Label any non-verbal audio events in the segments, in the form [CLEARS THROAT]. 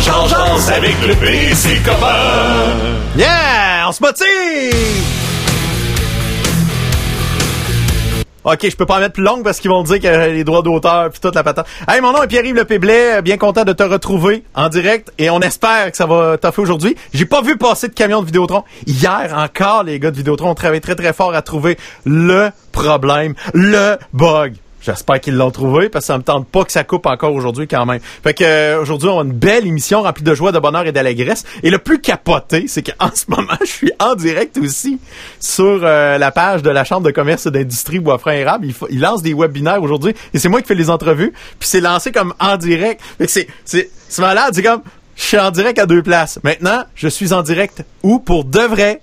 Jean, avec le P, c'est copain. Yeah! On se motive! OK, je peux pas en mettre plus longue parce qu'ils vont dire que les droits d'auteur puis toute la patente. Hey, mon nom est Pierre-Yves Lepéblet, bien content de te retrouver en direct et on espère que ça va t'offrir aujourd'hui. J'ai pas vu passer de camion de Vidéotron. Hier encore, les gars de Vidéotron ont travaillé très très fort à trouver le problème, le bug. J'espère qu'ils l'ont trouvé parce que ça me tente pas que ça coupe encore aujourd'hui quand même. Fait que euh, aujourd'hui on a une belle émission remplie de joie, de bonheur et d'allégresse. Et le plus capoté, c'est qu'en [LAUGHS] ce moment je suis en direct aussi sur euh, la page de la chambre de commerce et d'industrie Boisfranc Érable. Il, il lance des webinaires aujourd'hui et c'est moi qui fais les entrevues. Puis c'est lancé comme en direct. Fait que c'est c'est c'est malade. C'est comme je suis en direct à deux places. Maintenant je suis en direct où? Pour de vrai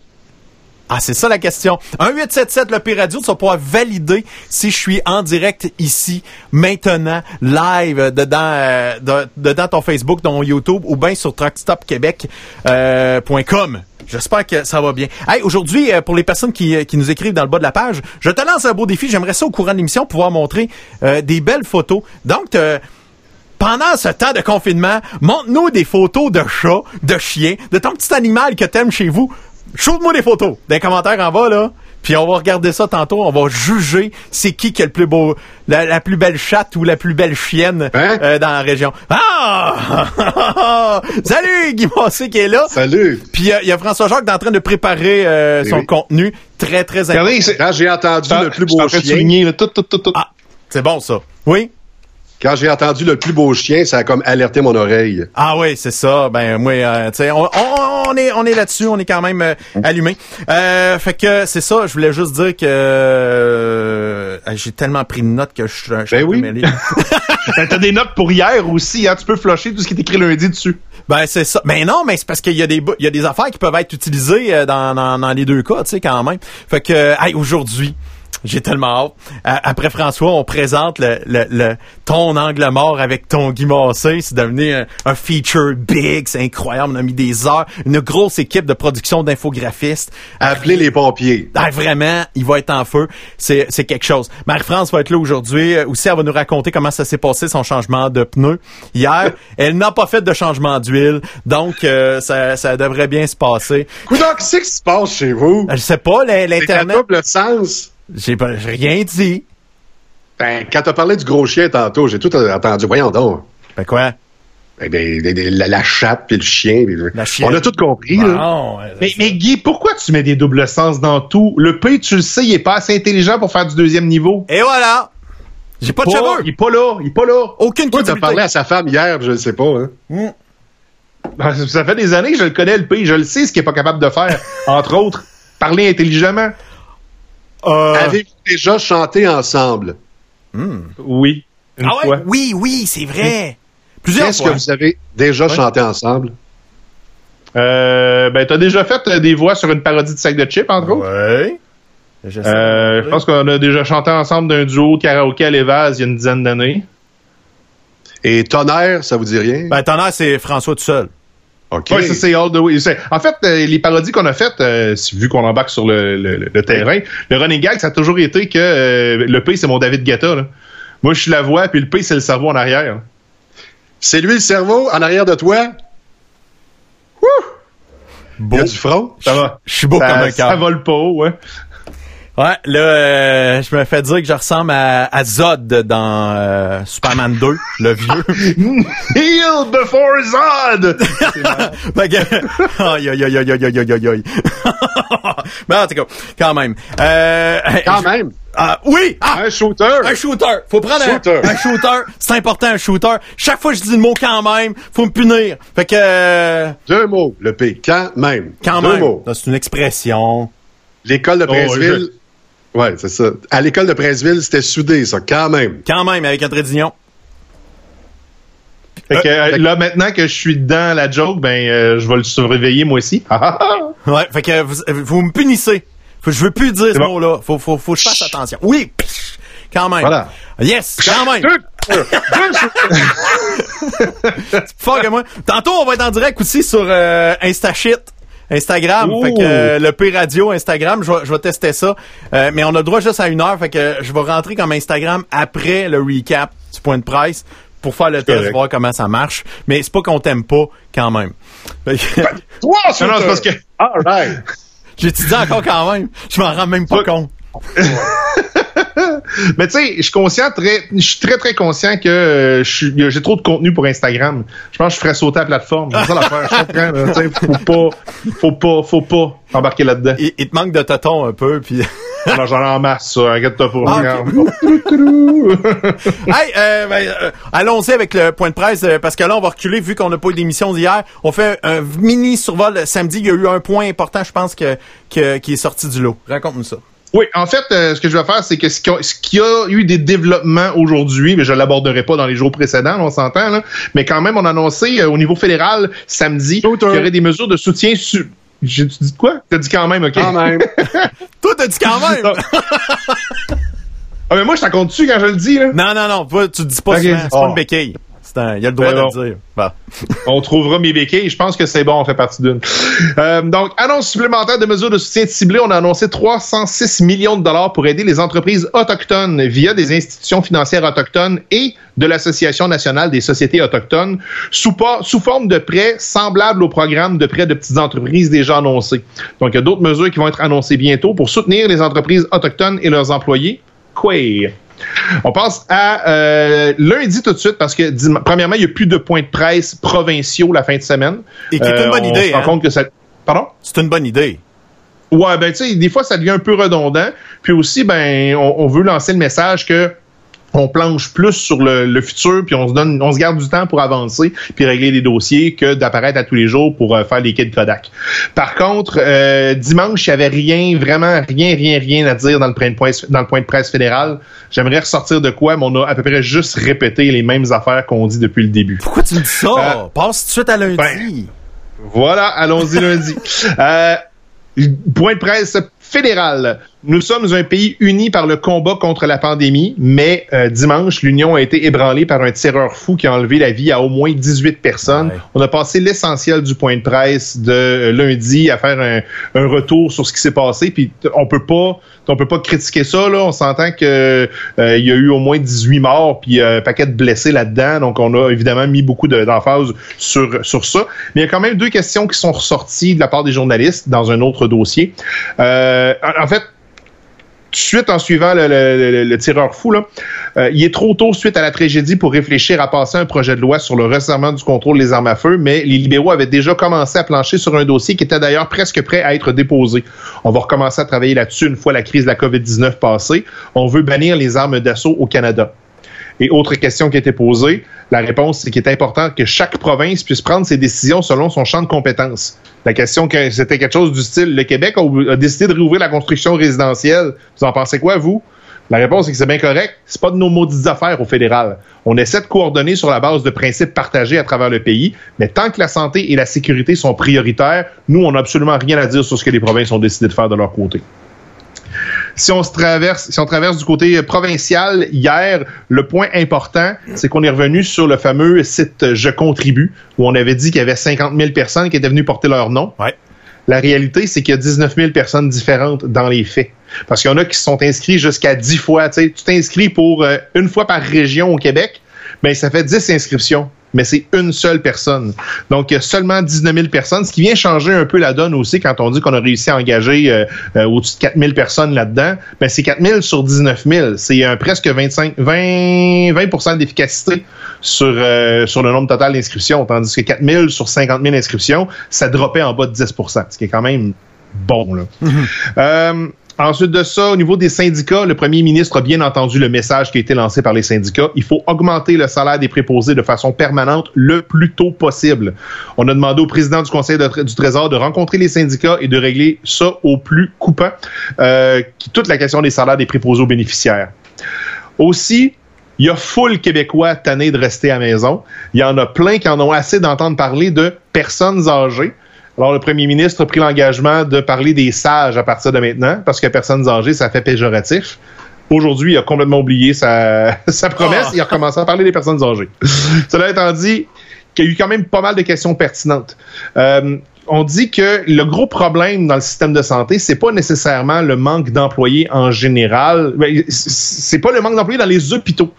ah, c'est ça la question. 1-877 le P-Radio, tu vas pouvoir valider si je suis en direct ici, maintenant, live, euh, dedans, euh, de- dedans ton Facebook, ton YouTube ou bien sur truckstopquebec.com. J'espère que ça va bien. Hey, aujourd'hui, euh, pour les personnes qui, euh, qui nous écrivent dans le bas de la page, je te lance un beau défi. J'aimerais ça au courant de l'émission pouvoir montrer euh, des belles photos. Donc, euh, pendant ce temps de confinement, montre-nous des photos de chats, de chiens, de ton petit animal que t'aimes chez vous. Shoot-moi des photos les commentaires en bas, là. Puis on va regarder ça tantôt. On va juger c'est qui qui a le plus beau, la, la plus belle chatte ou la plus belle chienne Hein? euh, dans la région. Ah! [LAUGHS] Salut Guy Massé qui est là. Salut! Puis euh, il y a François Jacques en train de préparer euh, Eh son oui. contenu très très important. Regardez, j'ai entendu le plus beau chien, souligner, là, tout, tout, tout, tout. Ah, c'est bon ça. Oui? Quand j'ai entendu le plus beau chien, ça a comme alerté mon oreille. Ah oui, c'est ça. Ben moi, euh, tu sais, on, on, on est on est là-dessus, on est quand même euh, allumé. Euh, fait que c'est ça. Je voulais juste dire que euh, j'ai tellement pris de notes que je, je suis Ben oui. mêlé. [LAUGHS] Ben, T'as des notes pour hier aussi, hein. Tu peux flusher tout ce qui est écrit lundi dessus. Ben c'est ça. Ben non, mais c'est parce qu'il y a des il y a des affaires qui peuvent être utilisées euh, dans, dans, dans les deux cas, tu sais quand même. Fait que hey, aujourd'hui, j'ai tellement hâte. Euh, après François, on présente le, le, le ton angle mort avec ton Guy Massé. C'est devenu un, un feature big, c'est incroyable. On a mis des heures, une grosse équipe de production d'infographistes. Appelez les pompiers. Ah, vraiment, il va être en feu. C'est, c'est quelque chose. Marie-France va être là aujourd'hui. Euh, Aussi, elle va nous raconter comment ça s'est passé, son changement de pneu. Hier, [LAUGHS] elle n'a pas fait de changement d'huile. Donc, euh, ça, ça devrait bien se passer. Coudon, qu'est-ce qui se passe chez vous? Euh, Je sais pas, l'in- C'est l'Internet, double sens. J'ai pas- rien dit. Ben, quand t'as parlé du gros chien tantôt, j'ai tout entendu. Voyons donc. Ben quoi? Ben, ben, ben, ben, la, la chatte puis le chien. puis- La chienne. On a tout compris, là. Bon, Mais, mais Guy, pourquoi tu mets des doubles sens dans tout? Le P, tu le sais, il est pas assez intelligent pour faire du deuxième niveau. Et voilà! J'ai pas de Pas- cheveux! il est pas là, il est pas là. Aucune Toi, t'as parlé à sa femme hier, je ne sais pas. Hein. Ben, Ça fait des années que je le connais, le P, je le sais ce qu'il est pas capable de faire. [LAUGHS] Entre autres, parler intelligemment. Euh, Avez-vous déjà chanté ensemble? Oui. Une ah ouais? fois. Oui, oui, c'est vrai. Plusieurs Qu'est-ce que vous avez déjà chanté ensemble? Euh, ben, t'as déjà fait euh, des voix sur une parodie de sac de chips, entre autres? Ouais. Je. Euh, pense qu'on a déjà chanté ensemble d'un duo de karaoké à l'Évase il y a une dizaine d'années. Et tonnerre, ça vous dit rien? Ben, as, c'est François tout seul. OK. Ouais, ça c'est all the way. En fait, euh, les parodies qu'on a faites, euh, vu qu'on embarque sur le, le- le terrain, le running gag, ça a toujours été que euh, le P, c'est mon David Guetta. là. Moi, je suis la voix, puis le P, c'est le cerveau en arrière. C'est lui le cerveau en arrière de toi? Wouh! Beau. Il y a du front? Ça va. Je suis beau ça, comme un ça cœur. vole pas haut, ouais. Ouais, là, euh, je me fais dire que je ressemble à, Zod dans euh, Superman 2, le vieux. [LAUGHS] Heal before Zod! [LAUGHS] fait que, aïe. [LAUGHS] Mais en tout cas, quand même. Euh, quand même? Ah, oui! Ah! Un shooter! Un shooter! Faut prendre shooter. Un, un, shooter. C'est important, un shooter. Chaque fois que je dis le mot quand même, faut me punir. Fait que... Euh, deux mots, le P. Quand même. Quand Deux même. C'est une expression. L'école de Princeville... Ouais, c'est ça. À l'école de Princeville, c'était soudé, ça, quand même. Quand même, avec trait d'union. Fait que, euh, là, maintenant que je suis dans la joke, ben, euh, je vais le surveiller, moi aussi. [LAUGHS] Ouais, fait que vous, vous me punissez. Faut, je veux plus dire ce bon. mot-là. Faut, faut, faut que je fasse attention. Oui! Quand même. Voilà. Yes! Quand même! [LAUGHS] Que moi. Tantôt, on va être en direct aussi sur euh, InstaShit. Instagram, Ouh. fait que euh, le P Radio Instagram, je vais, je vais tester ça. Euh, mais on a le droit juste à une heure, fait que je vais rentrer comme Instagram après le recap du point de presse pour faire le test, correct. voir comment ça marche. Mais c'est pas qu'on t'aime pas quand même. [LAUGHS] Fait que- Toi, Non, non, c'est parce que All right. [LAUGHS] J'ai dit encore quand même? Je m'en rends même pas compte. [LAUGHS] [LAUGHS] Mais tu sais, je suis conscient, très, je suis très très conscient que euh, j'ai trop de contenu pour Instagram. Je pense que je ferais sauter la plateforme. C'est ça l'affaire. Je comprends. Faut pas, faut pas, faut pas embarquer là-dedans. Il, il te manque de tonton un peu, puis. [LAUGHS] Alors j'en ai en masse, ça. Inquiète-toi pas. Ah, regarde. hey, euh, ben, euh, allons-y avec le point de presse, euh, parce que là, on va reculer vu qu'on n'a pas eu d'émission d'hier. On fait un mini survol samedi. Il y a eu un point important, je pense, que, que- qui est sorti du lot. Raconte-nous ça. Oui, en fait, euh, ce que je vais faire, c'est que ce qu'il y a- y eu des développements aujourd'hui, mais je l'aborderai pas dans les jours précédents, on s'entend, là, mais quand même, on a annoncé euh, au niveau fédéral samedi qu'il y aurait des mesures de soutien sur... J'ai tu dit quoi? T'as dit quand même, OK? Quand même. [LAUGHS] Toi, t'as dit quand même! Ah, mais moi, je t'en compte dessus quand je le dis, là? non, non, non, pas- tu dis pas Ok. souvent. C'est pas une béquille. Un- il y a le droit Ben de bon. le dire. Bon. [LAUGHS] On trouvera mes béquilles. Je pense que c'est bon, on fait partie d'une. Euh, donc, annonce supplémentaire de mesures de soutien ciblées. On a annoncé 306 millions de dollars pour aider les entreprises autochtones via des institutions financières autochtones et de l'Association nationale des sociétés autochtones sous, sous forme de prêts semblables au programme de prêts de petites entreprises déjà annoncés. Donc, il y a d'autres mesures qui vont être annoncées bientôt pour soutenir les entreprises autochtones et leurs employés. Quoi? On passe à euh, lundi tout de suite parce que premièrement, il n'y a plus de points de presse provinciaux la fin de semaine. Et qui est une bonne on idée, se rend hein? compte que ça. Pardon? C'est une bonne idée. Ouais, ben tu sais, des fois ça devient un peu redondant. Puis aussi, ben, on, on veut lancer le message que on planche plus sur le, le futur, puis on se donne, on se garde du temps pour avancer, puis régler les dossiers que d'apparaître à tous les jours pour euh, faire les kits Kodak. Par contre, euh, dimanche, il y avait rien, vraiment rien, rien, rien à dire dans le point de presse, dans le point de presse fédéral. J'aimerais ressortir de quoi, mais on a à peu près juste répété les mêmes affaires qu'on dit depuis le début. Pourquoi tu me dis ça? Euh, Passe tout de suite à lundi. ben, Voilà, allons-y lundi. [LAUGHS] Euh, point de presse fédéral. Nous sommes un pays uni par le combat contre la pandémie, mais euh, dimanche, l'Union a été ébranlée par un tireur fou qui a enlevé la vie à au moins 18 personnes. Ouais. On a passé l'essentiel du point de presse de euh, lundi à faire un, un retour sur ce qui s'est passé, puis on peut pas on peut pas critiquer ça là, on s'entend que euh, il y a eu au moins 18 morts puis euh, un paquet de blessés là-dedans, donc on a évidemment mis beaucoup de- d'emphase sur sur ça, mais il y a quand même deux questions qui sont ressorties de la part des journalistes dans un autre dossier. Euh, en- fait, suite en suivant le, le- le- tireur fou, euh, il est trop tôt suite à la tragédie pour réfléchir à passer un projet de loi sur le resserrement du contrôle des armes à feu, mais les libéraux avaient déjà commencé à plancher sur un dossier qui était d'ailleurs presque prêt à être déposé. On va recommencer à travailler là-dessus une fois la crise de la COVID-19 passée. On veut bannir les armes d'assaut au Canada. Et autre question qui a été posée, la réponse, c'est qu'il est important que chaque province puisse prendre ses décisions selon son champ de compétences. La question, que c'était quelque chose du style, le Québec a, décidé de réouvrir la construction résidentielle. Vous en pensez quoi, vous? La réponse est que c'est bien correct. C'est pas de nos maudites affaires au fédéral. On essaie de coordonner sur la base de principes partagés à travers le pays, mais tant que la santé et la sécurité sont prioritaires, nous, on n'a absolument rien à dire sur ce que les provinces ont décidé de faire de leur côté. Si on se traverse, si on traverse du côté provincial, hier, le point important, c'est qu'on est revenu sur le fameux site Je contribue, où on avait dit qu'il y avait 50 000 personnes qui étaient venues porter leur nom. Ouais. La réalité, c'est qu'il y a 19 000 personnes différentes dans les faits. Parce qu'il y en a qui se sont inscrits jusqu'à 10 fois. Tu t'inscris pour euh, une fois par région au Québec, mais ça fait 10 inscriptions. Mais c'est une seule personne. Donc, il y a seulement 19 000 personnes, ce qui vient changer un peu la donne aussi quand on dit qu'on a réussi à engager euh, euh, au-dessus de 4 000 personnes là-dedans. Ben, c'est 4 000 sur 19 000. C'est un presque 25, 20, 20% d'efficacité sur, euh, sur le nombre total d'inscriptions. Tandis que 4 000 sur 50 000 inscriptions, ça dropait en bas de 10% ce qui est quand même bon. Là. Euh, Ensuite de ça, au niveau des syndicats, le premier ministre a bien entendu le message qui a été lancé par les syndicats. Il faut augmenter le salaire des préposés de façon permanente le plus tôt possible. On a demandé au président du Conseil du Trésor de rencontrer les syndicats et de régler ça au plus coupant, euh, toute la question des salaires des préposés aux bénéficiaires. Aussi, il y a full Québécois tannés de rester à la maison. Il y en a plein qui en ont assez d'entendre parler de personnes âgées. Alors, le premier ministre a pris l'engagement de parler des sages à partir de maintenant, parce que personnes âgées, ça fait péjoratif. Aujourd'hui, il a complètement oublié sa, [LAUGHS] sa promesse il a recommencé à parler des personnes âgées. Cela étant dit, qu'il y a eu quand même pas mal de questions pertinentes. Euh, on dit que le gros problème dans le système de santé, c'est pas nécessairement le manque d'employés en général. Ben, C'est pas le manque d'employés dans les hôpitaux.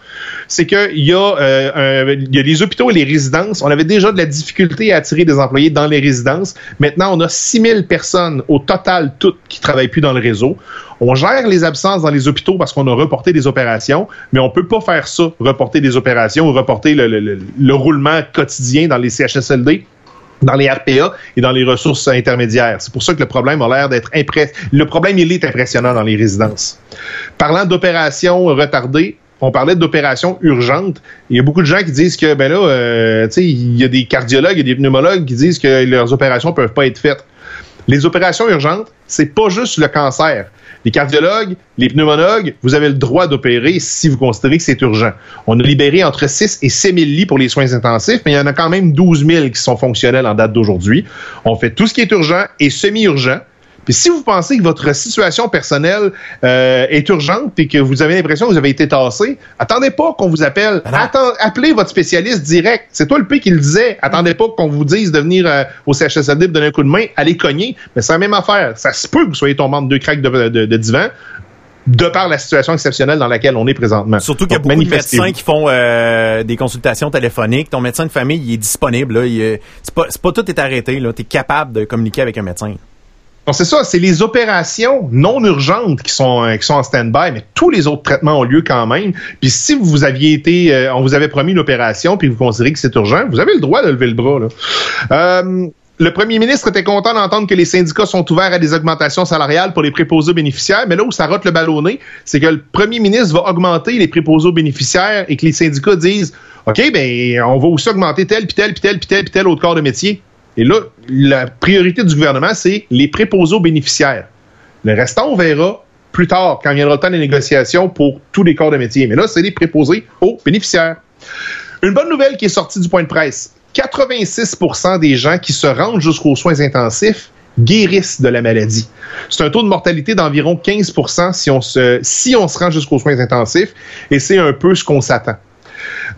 c'est qu'il y, a, euh, y a les hôpitaux et les résidences. On avait déjà de la difficulté à attirer des employés dans les résidences. Maintenant, on a 6000 personnes au total, toutes, qui travaillent plus dans le réseau. On gère les absences dans les hôpitaux parce qu'on a reporté des opérations, mais on peut pas faire ça, reporter des opérations ou reporter le roulement quotidien dans les CHSLD dans les RPA et dans les ressources intermédiaires. C'est pour ça que le problème a l'air d'être impressionnant. Le problème, il est impressionnant dans les résidences. Parlant d'opérations retardées, on parlait d'opérations urgentes. Il y a beaucoup de gens qui disent que, ben là, euh, il y a des cardiologues et des pneumologues qui disent que leurs opérations peuvent pas être faites. Les opérations urgentes, c'est pas juste le cancer. Les cardiologues, les pneumologues, vous avez le droit d'opérer si vous considérez que c'est urgent. On a libéré entre 6 et 7 000 lits pour les soins intensifs, mais il y en a quand même 12 000 qui sont fonctionnels en date d'aujourd'hui. On fait tout ce qui est urgent et semi-urgent. Puis si vous pensez que votre situation personnelle euh, est urgente et que vous avez l'impression que vous avez été tassé, attendez pas qu'on vous appelle. appelez votre spécialiste direct. C'est toi le P qui le disait. Attendez pas qu'on vous dise de venir euh, au CHSLD pour donner un coup de main. Allez cogner. Mais c'est la même affaire. Ça se peut que vous soyez tombant de deux craques de, de, de divan de par la situation exceptionnelle dans laquelle on est présentement. Surtout qu'il y a beaucoup de médecins qui font euh, des consultations téléphoniques. Ton médecin de famille, il est disponible. Là. Il, c'est, pas, c'est pas tout est arrêté. Tu es capable de communiquer avec un médecin c'est ça, c'est les opérations non urgentes qui sont euh, qui sont en stand-by, mais tous les autres traitements ont lieu quand même. Puis si vous aviez été, euh, on vous avait promis une opération, puis vous considérez que c'est urgent, vous avez le droit de lever le bras. Là. Euh, le premier ministre était content d'entendre que les syndicats sont ouverts à des augmentations salariales pour les préposés bénéficiaires, mais là où ça rote le ballonné, c'est que le premier ministre va augmenter les préposés bénéficiaires et que les syndicats disent OK, ben on va aussi augmenter tel, puis tel, puis tel, puis tel, puis tel autre corps de métier. Et là, la priorité du gouvernement, c'est les préposés aux bénéficiaires. Le restant, on verra plus tard, quand viendra le temps des négociations pour tous les corps de métier. Mais là, c'est les préposés aux bénéficiaires. Une bonne nouvelle qui est sortie du point de presse. 86% des gens qui se rendent jusqu'aux soins intensifs guérissent de la maladie. C'est un taux de mortalité d'environ 15 si on se, si on se rend jusqu'aux soins intensifs, et c'est un peu ce qu'on s'attend.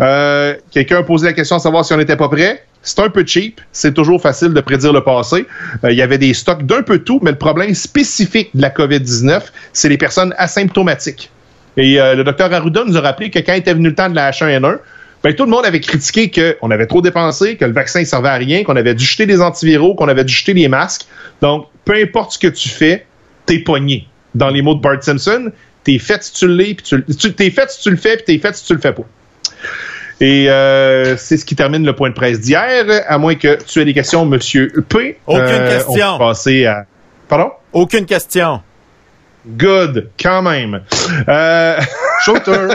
Euh, quelqu'un a posé la question à savoir si on n'était pas prêt. C'est un peu cheap. C'est toujours facile de prédire le passé. Euh, il y avait des stocks d'un peu tout, mais le problème spécifique de la COVID-19, c'est les personnes asymptomatiques. Et euh, le docteur Arruda nous a rappelé que quand était venu le temps de la H1N1, ben, tout le monde avait critiqué qu'on avait trop dépensé, que le vaccin ne servait à rien, qu'on avait dû jeter des antiviraux, qu'on avait dû jeter les masques. Donc, peu importe ce que tu fais, t'es pogné. Dans les mots de Bart Simpson, t'es fait si tu l'es, tu, t'es fait si tu le fais, puis t'es fait si tu le fais pas. Et euh, c'est ce qui termine le point de presse d'hier, à moins que tu aies des questions, Monsieur P. Aucune euh, question. On peut passer à... Pardon? Aucune question. Good, quand même. Euh... [LAUGHS] Shooter.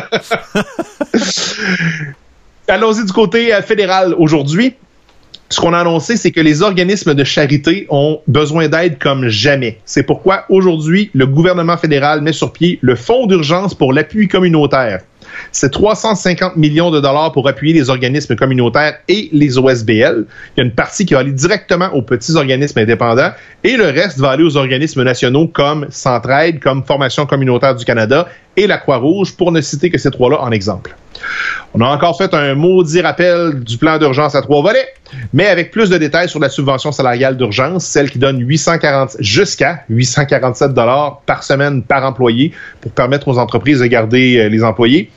Allons-y du côté euh, fédéral aujourd'hui. Ce qu'on a annoncé, c'est que les organismes de charité ont besoin d'aide comme jamais. C'est pourquoi aujourd'hui, le gouvernement fédéral met sur pied le Fonds d'urgence pour l'appui communautaire. C'est 350 millions de dollars pour appuyer les organismes communautaires et les OSBL. Il y a une partie qui va aller directement aux petits organismes indépendants et le reste va aller aux organismes nationaux comme Centraide, comme Formation communautaire du Canada et la Croix-Rouge, pour ne citer que ces trois-là en exemple. On a encore fait un maudit rappel du plan d'urgence à trois volets, mais avec plus de détails sur la subvention salariale d'urgence, celle qui donne 840 jusqu'à 847 dollars par semaine par employé pour permettre aux entreprises de garder euh, les employés.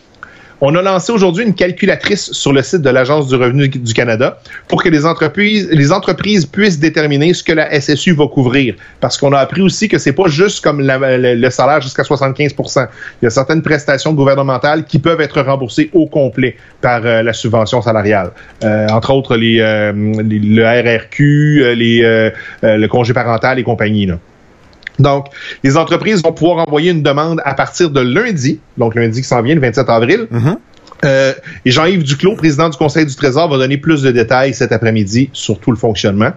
On a lancé aujourd'hui une calculatrice sur le site de l'Agence du revenu du Canada pour que les entreprises, les entreprises puissent déterminer ce que la SSU va couvrir. Parce qu'on a appris aussi que c'est pas juste comme le, salaire jusqu'à 75% Il y a certaines prestations gouvernementales qui peuvent être remboursées au complet par euh, la subvention salariale. Euh, entre autres, les, euh, le RRQ, les, le congé parental et compagnie. Là. Donc, les entreprises vont pouvoir envoyer une demande à partir de lundi, donc lundi qui s'en vient, le 27 avril, mm-hmm. Euh, Jean-Yves Duclos, président du Conseil du Trésor, va donner plus de détails cet après-midi sur tout le fonctionnement.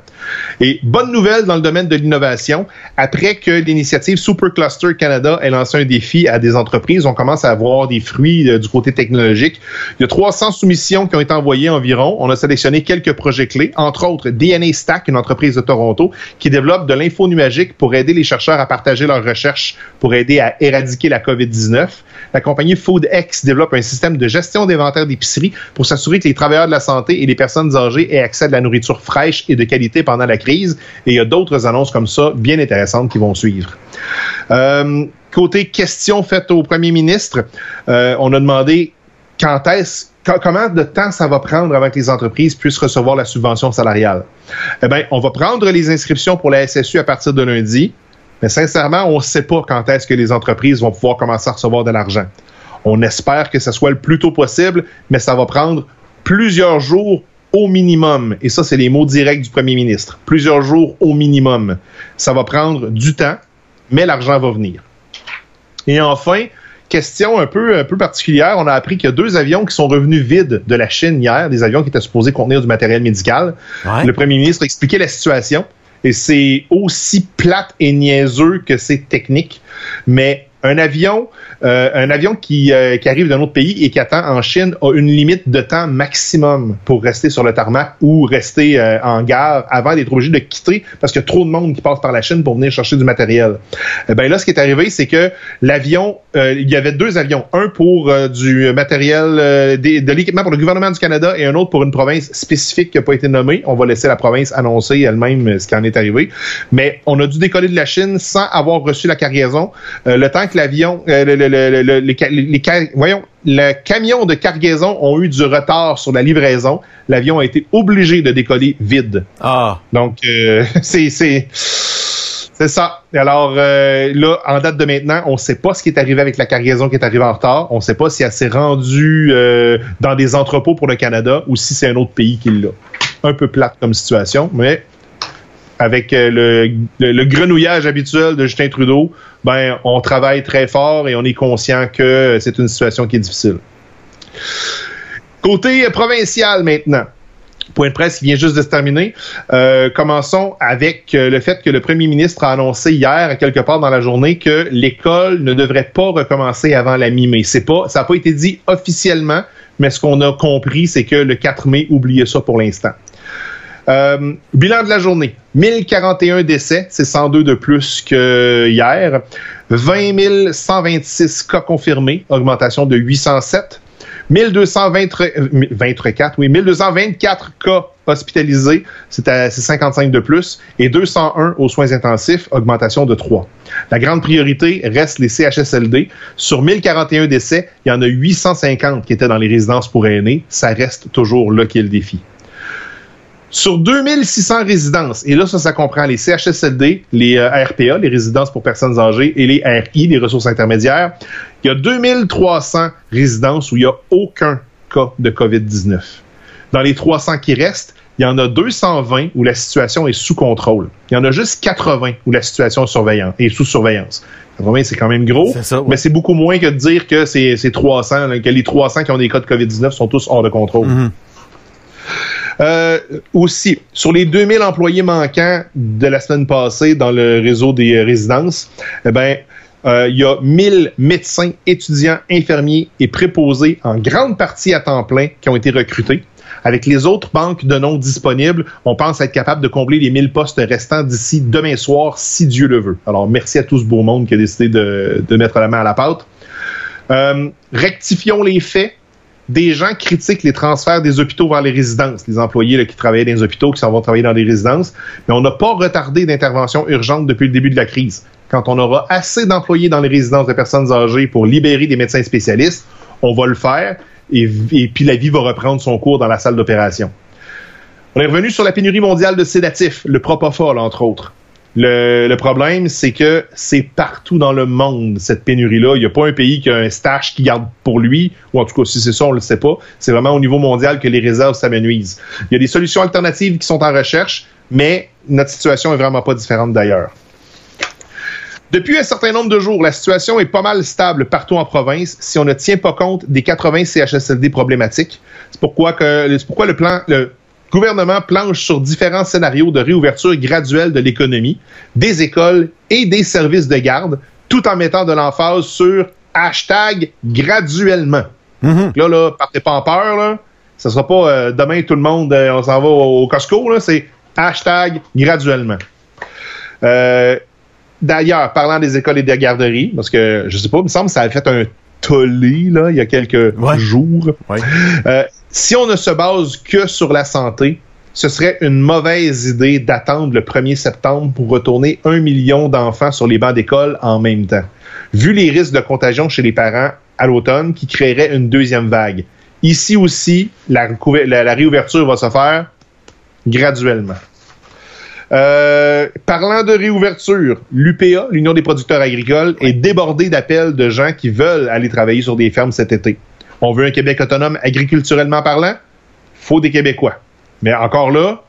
Et bonne nouvelle dans le domaine de l'innovation, après que l'initiative Supercluster Canada ait lancé un défi à des entreprises, on commence à avoir des fruits euh, du côté technologique. Il y a 300 soumissions qui ont été envoyées environ. On a sélectionné quelques projets clés, entre autres DNA Stack, une entreprise de Toronto, qui développe de l'info numérique pour aider les chercheurs à partager leurs recherches pour aider à éradiquer la COVID-19. La compagnie FoodX développe un système de gestion d'inventaire d'épicerie pour s'assurer que les travailleurs de la santé et les personnes âgées aient accès à de la nourriture fraîche et de qualité pendant la crise. Et il y a d'autres annonces comme ça bien intéressantes qui vont suivre. Euh, côté questions faites au premier ministre, euh, on a demandé quand est-ce, comment de temps ça va prendre avant que les entreprises puissent recevoir la subvention salariale? Eh bien, on va prendre les inscriptions pour la SSU à partir de lundi, mais sincèrement, on ne sait pas quand est-ce que les entreprises vont pouvoir commencer à recevoir de l'argent. On espère que ce soit le plus tôt possible, mais ça va prendre plusieurs jours au minimum. Et ça, c'est les mots directs du premier ministre. Plusieurs jours au minimum. Ça va prendre du temps, mais l'argent va venir. Et enfin, question un peu, un peu particulière, on a appris qu'il y a deux avions qui sont revenus vides de la Chine hier, des avions qui étaient supposés contenir du matériel médical. Le premier ministre a expliqué la situation. Et c'est aussi plate et niaiseux que c'est technique. Mais un avion, euh, un avion qui, euh, qui arrive d'un autre pays et qui attend en Chine a une limite de temps maximum pour rester sur le tarmac ou rester euh, en gare avant d'être obligé de quitter parce qu'il y a trop de monde qui passe par la Chine pour venir chercher du matériel. Ben là, ce qui est arrivé, c'est que l'avion, il y avait deux avions, un pour du matériel, de l'équipement pour le gouvernement du Canada et un autre pour une province spécifique qui n'a pas été nommée. On va laisser la province annoncer elle-même ce qui en est arrivé. Mais on a dû décoller de la Chine sans avoir reçu la cargaison. le temps l'avion, euh, le, voyons, le camion de cargaison ont eu du retard sur la livraison. L'avion a été obligé de décoller vide. Ah. Donc, euh, [LAUGHS] c'est c'est ça. Alors euh, là, en date de maintenant, on ne sait pas ce qui est arrivé avec la cargaison qui est arrivée en retard. On ne sait pas si elle s'est rendue dans des entrepôts pour le Canada ou si c'est un autre pays qui l'a. Un peu plate comme situation, mais avec euh, le, grenouillage habituel de Justin Trudeau, ben, on travaille très fort et on est conscient que c'est une situation qui est difficile. Côté provincial maintenant. Point de presse qui vient juste de se terminer. Euh, commençons avec euh, le fait que le premier ministre a annoncé hier, quelque part dans la journée, que l'école ne devrait pas recommencer avant la mi-mai. C'est pas, ça n'a pas été dit officiellement, mais ce qu'on a compris, c'est que le 4 mai, oubliez ça pour l'instant. Euh, bilan de la journée. 1041 décès, c'est 102 de plus que hier. 20 126 cas confirmés, augmentation de 807. 1224, oui, 1224 cas hospitalisés, c'est 55 de plus, et 201 aux soins intensifs, augmentation de 3. La grande priorité reste les CHSLD. Sur 1041 décès, il y en a 850 qui étaient dans les résidences pour aînés. Ça reste toujours là qui est le défi. Sur 2600 résidences, et là, ça, ça comprend les CHSLD, les euh, RPA, les résidences pour personnes âgées, et les RI, les ressources intermédiaires, il y a 2300 résidences où il n'y a aucun cas de COVID-19. Dans les 300 qui restent, il y en a 220 où la situation est sous contrôle. Il y en a juste 80 où la situation est, sous surveillance. 80, c'est quand même gros, mais c'est beaucoup moins que de dire que c'est 300, que les 300 qui ont des cas de COVID-19 sont tous hors de contrôle. Mm-hmm. Euh, aussi, sur les 2000 employés manquants de la semaine passée dans le réseau des euh, résidences, eh ben, euh, il y a 1000 médecins, étudiants, infirmiers et préposés en grande partie à temps plein qui ont été recrutés. Avec les autres banques de noms disponibles, on pense être capable de combler les 1000 postes restants d'ici demain soir, si Dieu le veut. Alors, merci à tout ce beau monde qui a décidé de, de mettre la main à la pâte. Euh, rectifions les faits des gens critiquent les transferts des hôpitaux vers les résidences, les employés qui travaillaient dans les hôpitaux, qui s'en vont travailler dans des résidences, mais on n'a pas retardé d'intervention urgente depuis le début de la crise. Quand on aura assez d'employés dans les résidences de personnes âgées pour libérer des médecins spécialistes, on va le faire et, puis la vie va reprendre son cours dans la salle d'opération. On est revenu sur la pénurie mondiale de sédatifs, le propofol entre autres. Le, problème, c'est que c'est partout dans le monde, cette pénurie-là. Il n'y a pas un pays qui a un stash qui garde pour lui, ou en tout cas, si c'est ça, on ne le sait pas. C'est vraiment au niveau mondial que les réserves s'amenuisent. Il y a des solutions alternatives qui sont en recherche, mais notre situation est vraiment pas différente d'ailleurs. Depuis un certain nombre de jours, la situation est pas mal stable partout en province si on ne tient pas compte des 80 CHSLD problématiques. C'est pourquoi, pourquoi le plan, gouvernement planche sur différents scénarios de réouverture graduelle de l'économie, des écoles et des services de garde, tout en mettant de l'emphase sur hashtag graduellement. Mm-hmm. Là, là, partez pas en peur, là. Ce sera pas euh, demain tout le monde, euh, on s'en va au, Costco, là. C'est hashtag graduellement. Euh, d'ailleurs, parlant des écoles et des garderies, parce que je sais pas, il me semble que ça a fait un tollé là, il y a quelques jours. Si on ne se base que sur la santé, ce serait une mauvaise idée d'attendre le 1er septembre pour retourner un million d'enfants sur les bancs d'école en même temps. Vu les risques de contagion chez les parents à l'automne qui créerait une deuxième vague. Ici aussi, la, réouverture va se faire graduellement. Euh, parlant de réouverture, l'UPA, l'Union des producteurs agricoles, est débordée d'appels de gens qui veulent aller travailler sur des fermes cet été. On veut un Québec autonome agriculturellement parlant? Faut des Québécois. Mais encore là,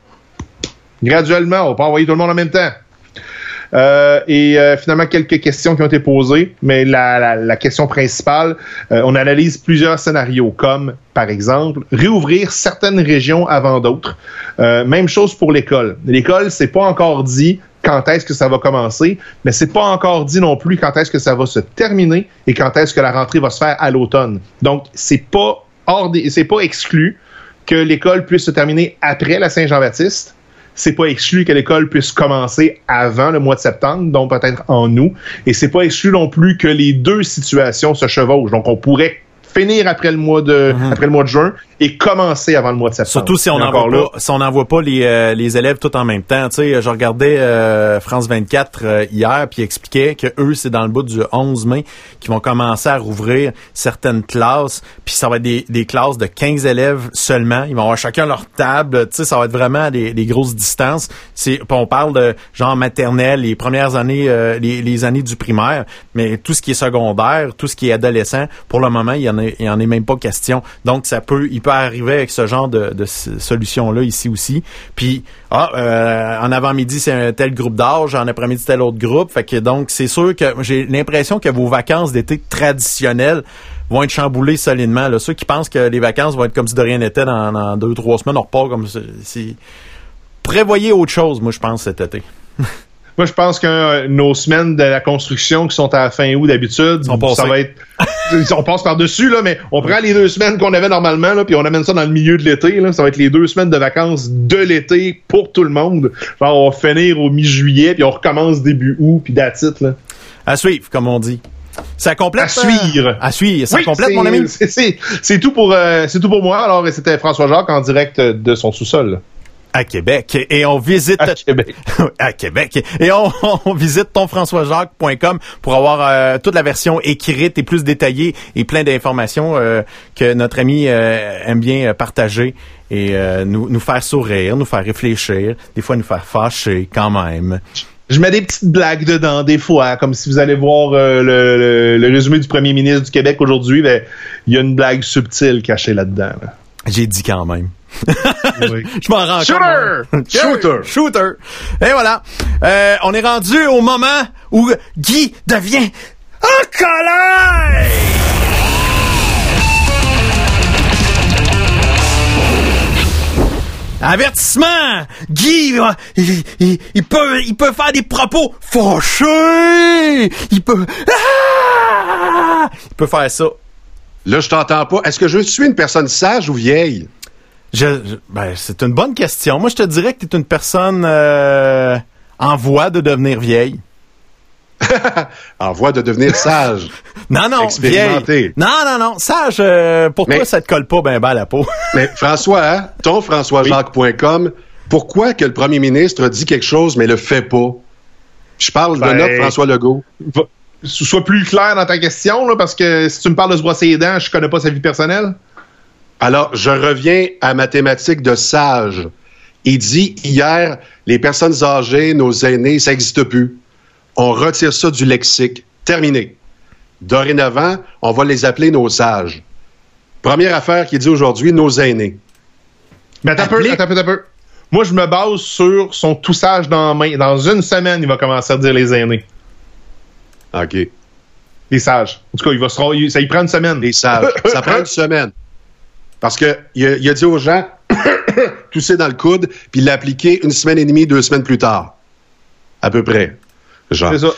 graduellement, on pas envoyer tout le monde en même temps. Euh, et euh, finalement, quelques questions qui ont été posées, mais la, la, la question principale, euh, on analyse plusieurs scénarios, comme par exemple réouvrir certaines régions avant d'autres. Euh, même chose pour l'école. L'école, c'est pas encore dit quand est-ce que ça va commencer, mais c'est pas encore dit non plus quand est-ce que ça va se terminer et quand est-ce que la rentrée va se faire à l'automne. Donc, c'est pas hors c'est pas exclu que l'école puisse se terminer après la Saint-Jean-Baptiste c'est pas exclu que l'école puisse commencer avant le mois de septembre, donc peut-être en août. Et c'est pas exclu non plus que les deux situations se chevauchent. Donc on pourrait finir après le mois de Mhm. après le mois de juin et commencer avant le mois de septembre. Surtout si on n'envoie pas, si on n'envoie pas les, euh, les élèves tout en même temps. Tu sais, je regardais euh, France 24 euh, hier, puis ils expliquaient que eux, c'est dans le bout du 11 mai qu'ils vont commencer à rouvrir certaines classes, puis ça va être des, des classes de 15 élèves seulement. Ils vont avoir chacun leur table. Tu sais, ça va être vraiment des, des grosses distances. C'est, on parle de genre maternelle, les premières années, euh, les, les années du primaire, mais tout ce qui est secondaire, tout ce qui est adolescent, pour le moment, il y en a, il y en est même pas question. Donc ça peut, il peut arriver avec ce genre de, solution-là ici aussi. Puis, ah, euh, en avant-midi, c'est un tel groupe d'âge, en après-midi, tel autre groupe. Fait que donc, c'est sûr que j'ai l'impression que vos vacances d'été traditionnelles vont être chamboulées solidement. Là. Ceux qui pensent que les vacances vont être comme si de rien n'était dans, dans deux, trois semaines, on repart comme si... Prévoyez autre chose, moi, je pense, cet été. [LAUGHS] moi je pense que euh, nos semaines de la construction qui sont à la fin août d'habitude, ça va être on passe par dessus là, mais on prend les deux semaines qu'on avait normalement là, puis on amène ça dans le milieu de l'été. Ça va être les deux semaines de vacances de l'été pour tout le monde. Genre on va finir au mi-juillet puis on recommence début août puis là. À suivre, comme on dit. Ça complète. À suivre. À suivre. Ça Oui, complète, mon ami? [LAUGHS] c'est- C'est c'est tout pour euh, c'est tout pour moi. Alors c'était François Jacques en direct de son sous-sol À Québec. Et on visite à Québec. [LAUGHS] à Québec. Et on, [LAUGHS] on visite tonfrançoisjacques.com pour avoir euh, toute la version écrite et plus détaillée et plein d'informations euh, que notre ami euh, aime bien euh, partager et euh, nous, nous faire sourire, nous faire réfléchir, des fois nous faire fâcher quand même. Je mets des petites blagues dedans, des fois, comme si vous allez voir euh, le, le- le résumé du premier ministre du Québec aujourd'hui, ben, il y a une blague subtile cachée là-dedans. là. J'ai dit quand même. Oui. [LAUGHS] Je m'en rends Shooter! compte. Shooter! Shooter! Et voilà. Euh, on est rendu au moment où Guy devient en colère! Avertissement! Guy, euh, il, il- il peut, il peut faire des propos fâchés! Il peut... Ah! Il peut faire ça. Là, je t'entends pas. Est-ce que je suis une personne sage ou vieille? Je, je- ben, c'est une bonne question. Moi, je te dirais que tu es une personne euh, en voie de devenir vieille. [LAUGHS] En voie de devenir sage. [LAUGHS] Non, non, Expérimenté. vieille. Non, non, non. Sage, euh, pour Mais- toi, ça te colle pas ben ben à la peau. [LAUGHS] Mais François, hein, ton françoisjacques.com, pourquoi que le premier ministre dit quelque chose mais le fait pas? Je parle Ben- de notre François Legault. Va- Sois plus clair dans ta question, là, parce que si tu me parles de se brosser les dents, je connais pas sa vie personnelle. Alors, je reviens à ma thématique de sage. Il dit hier, les personnes âgées, nos aînés, ça n'existe plus. On retire ça du lexique. Terminé. Dorénavant, on va les appeler nos sages. Première affaire qu'il dit aujourd'hui, nos aînés. Mais attends un peu, Applique- attends un peu. Moi, je me base sur son toussage dans la main. Dans une semaine, il va commencer à dire les aînés. OK. Les sages. En tout cas, il va se, il- ça y prend une semaine. Les sages. ça prend une semaine. Parce que il a, il a dit aux gens, [COUGHS] tousser dans le coude, puis l'appliquer une semaine et demie, deux semaines plus tard. À peu près. Genre. C'est ça.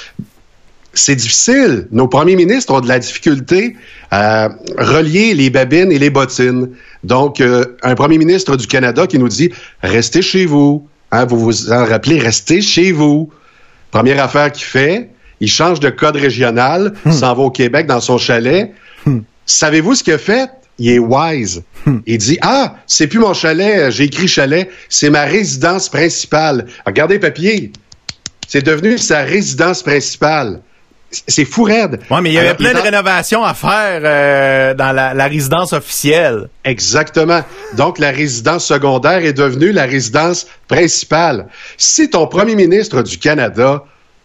c'est difficile. Nos premiers ministres ont de la difficulté à relier les babines et les bottines. Donc, euh, un premier ministre du Canada qui nous dit restez chez vous. Hein, vous vous en rappelez, restez chez vous. Première affaire qu'il fait, il change de code régional, s'en va au Québec dans son chalet. Savez-vous ce qu'il a fait? Il est wise. Il dit Ah, c'est plus mon chalet, j'ai écrit chalet, c'est ma résidence principale. Regardez le papier. C'est devenu sa résidence principale. c'est fou raide. Ouais, mais il y avait Alors, plein de rénovations à faire euh, dans la, la résidence officielle. Exactement. Donc, la résidence secondaire est devenue la résidence principale. Si ton premier ministre du Canada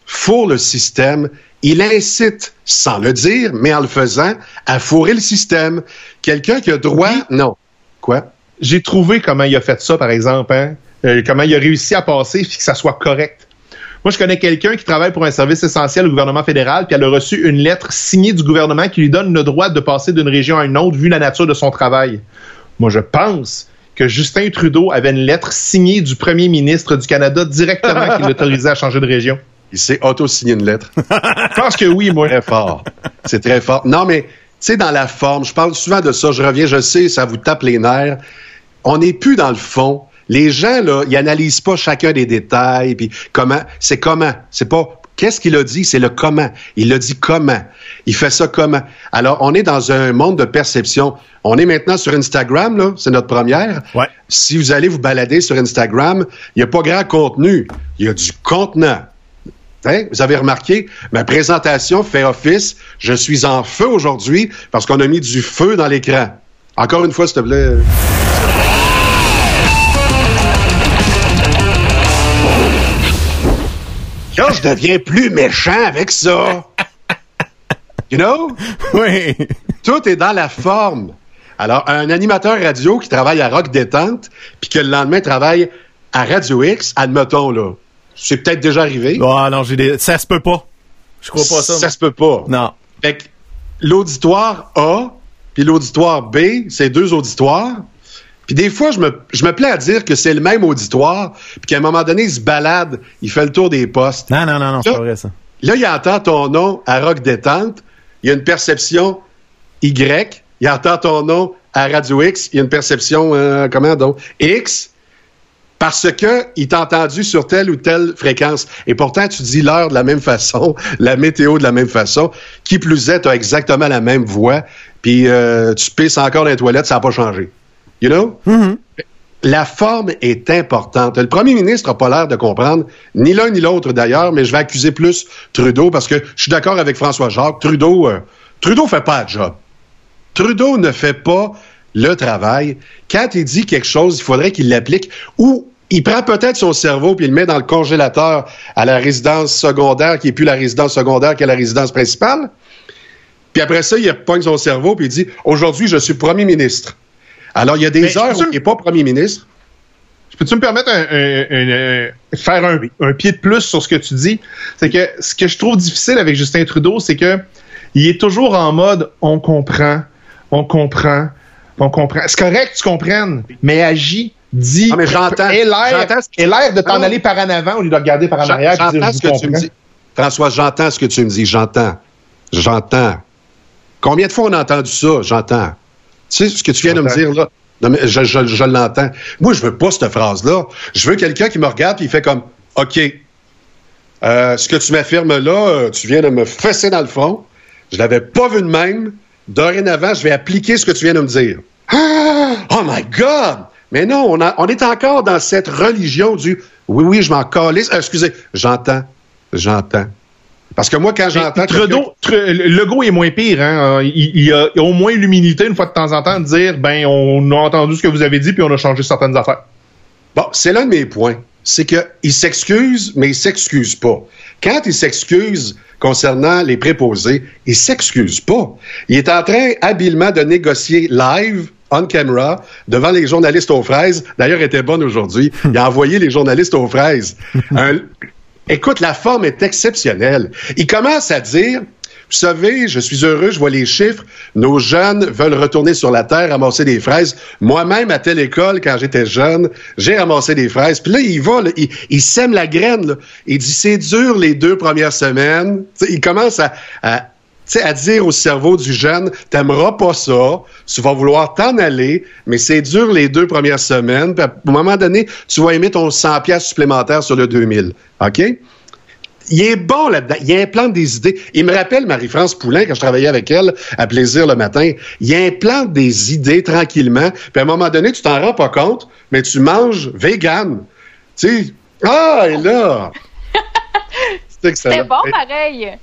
fourre le système, il incite, sans le dire, mais en le faisant, à fourrer le système. Quelqu'un qui a droit... Non. Quoi? J'ai trouvé comment il a fait ça, par exemple, hein? Euh, comment il a réussi à passer puis que ça soit correct. Moi, je connais quelqu'un qui travaille pour un service essentiel au gouvernement fédéral, puis elle a reçu une lettre signée du gouvernement qui lui donne le droit de passer d'une région à une autre vu la nature de son travail. Moi, je pense que Justin Trudeau avait une lettre signée du premier ministre du Canada directement qui l'autorisait à changer de région. Il s'est auto-signé une lettre. [LAUGHS] Je pense que oui, moi. très fort. C'est très fort. Non, mais, tu sais, dans la forme, je parle souvent de ça, je reviens, je sais, ça vous tape les nerfs. On n'est plus dans le fond. Les gens, là, ils analysent pas chacun des détails, puis comment, c'est comment. C'est pas, qu'est-ce qu'il a dit? C'est le comment. Il a dit comment. Il fait ça comment? Alors, on est dans un monde de perception. On est maintenant sur Instagram, là, c'est notre première. Ouais. Si vous allez vous balader sur Instagram, il n'y a pas grand contenu. Il y a du contenant. Hein? Vous avez remarqué, ma présentation fait office. Je suis en feu aujourd'hui parce qu'on a mis du feu dans l'écran. Encore une fois, s'il te plaît. Là, je deviens plus méchant avec ça. [LAUGHS] You know? Oui. Tout est dans la forme. Alors, un animateur radio qui travaille à Rock Détente, puis que le lendemain travaille à Radio X, admettons, là, c'est peut-être déjà arrivé. Ah non, j'ai des. Ça se peut pas. Je crois pas ça. Ça se peut pas. Non. Fait que l'auditoire A puis l'auditoire B, c'est deux auditoires. Puis des fois, je me, je me plais à dire que c'est le même auditoire, puis qu'à un moment donné, il se balade, il fait le tour des postes. Non, non, non, non, c'est pas vrai ça. Là, il entend ton nom à Rock Détente, il y a une perception Y, il entend ton nom à Radio X, il y a une perception, euh, comment donc, X, parce que il t'a entendu sur telle ou telle fréquence. Et pourtant, tu dis l'heure de la même façon, [LAUGHS] la météo de la même façon. Qui plus est, tu as exactement la même voix, puis euh, tu pisses encore dans les toilettes, ça n'a pas changé. You know? La forme est importante. Le premier ministre n'a pas l'air de comprendre, ni l'un ni l'autre d'ailleurs, mais je vais accuser plus Trudeau parce que je suis d'accord avec François Jacques. Trudeau, euh, Trudeau fait pas le job. Trudeau ne fait pas le travail. Quand il dit quelque chose, il faudrait qu'il l'applique ou il prend peut-être son cerveau puis il le met dans le congélateur à la résidence secondaire qui est plus la résidence secondaire qu'à la résidence principale. Puis après ça, il repogne son cerveau puis il dit aujourd'hui je suis premier ministre. Alors il y a des Mais heures où il n'est pas premier ministre. Peux-tu me permettre un, un- un- un- faire un, un pied de plus sur ce que tu dis? C'est que ce que je trouve difficile avec Justin Trudeau, c'est que il est toujours en mode on comprend, on comprend, C'est correct que tu comprennes, mais agis, dis, Ah, mais j'entends. aie l'air de t'en aller par en avant au lieu de regarder par en arrière et dire J'entends je ce que tu me comprends. dis. François, j'entends ce que tu me dis. J'entends. J'entends. Combien de fois on a entendu ça? J'entends. Tu sais ce que tu viens de me dire là? Non, mais je, je- je l'entends. Moi, je veux pas cette phrase-là. Je veux quelqu'un qui me regarde et il fait comme OK. euh, ce que tu m'affirmes là, euh, tu viens de me fesser dans le front. Je l'avais pas vu de même. Dorénavant, je vais appliquer ce que tu viens de me dire. Ah! Oh my God! Mais non, on, a- on est encore dans cette religion du oui, oui, je m'en calisse. Euh, excusez, j'entends. J'entends. Parce que moi, quand j'entends. Trudeau, Tru- Legault est moins pire. Hein? Il, il a, il a au moins l'humilité une fois de temps en temps de dire ben on a entendu ce que vous avez dit puis on a changé certaines affaires. Bon, c'est l'un de mes points. C'est qu'il s'excuse, mais il s'excuse pas. Quand il s'excuse concernant les préposés, il s'excuse pas. Il est en train habilement de négocier live, on camera, devant les journalistes aux fraises. D'ailleurs, elle était bonne aujourd'hui. Il a envoyé les journalistes aux fraises. [LAUGHS] Un- Écoute, la forme est exceptionnelle. Il commence à dire, vous savez, je suis heureux, je vois les chiffres. Nos jeunes veulent retourner sur la terre, ramasser des fraises. Moi-même, à telle école, quand j'étais jeune, j'ai ramassé des fraises. Puis là, il va, là, il, il sème la graine. là. Il dit, c'est dur les deux premières semaines. Il commence à, sais, à dire au cerveau du jeune, t'aimeras pas ça, tu vas vouloir t'en aller, mais c'est dur les deux premières semaines. Puis à un moment donné, tu vas aimer ton 100 pièces supplémentaires sur le 2000. OK? Il est bon là-dedans. Il implante des idées. Il me rappelle Marie-France Poulain, quand je travaillais avec elle à Plaisir le matin. Il implante des idées tranquillement. Puis à un moment donné, tu t'en rends pas compte, mais tu manges vegan. Tu sais, ah, et là! [LAUGHS] C'est bon, pareil.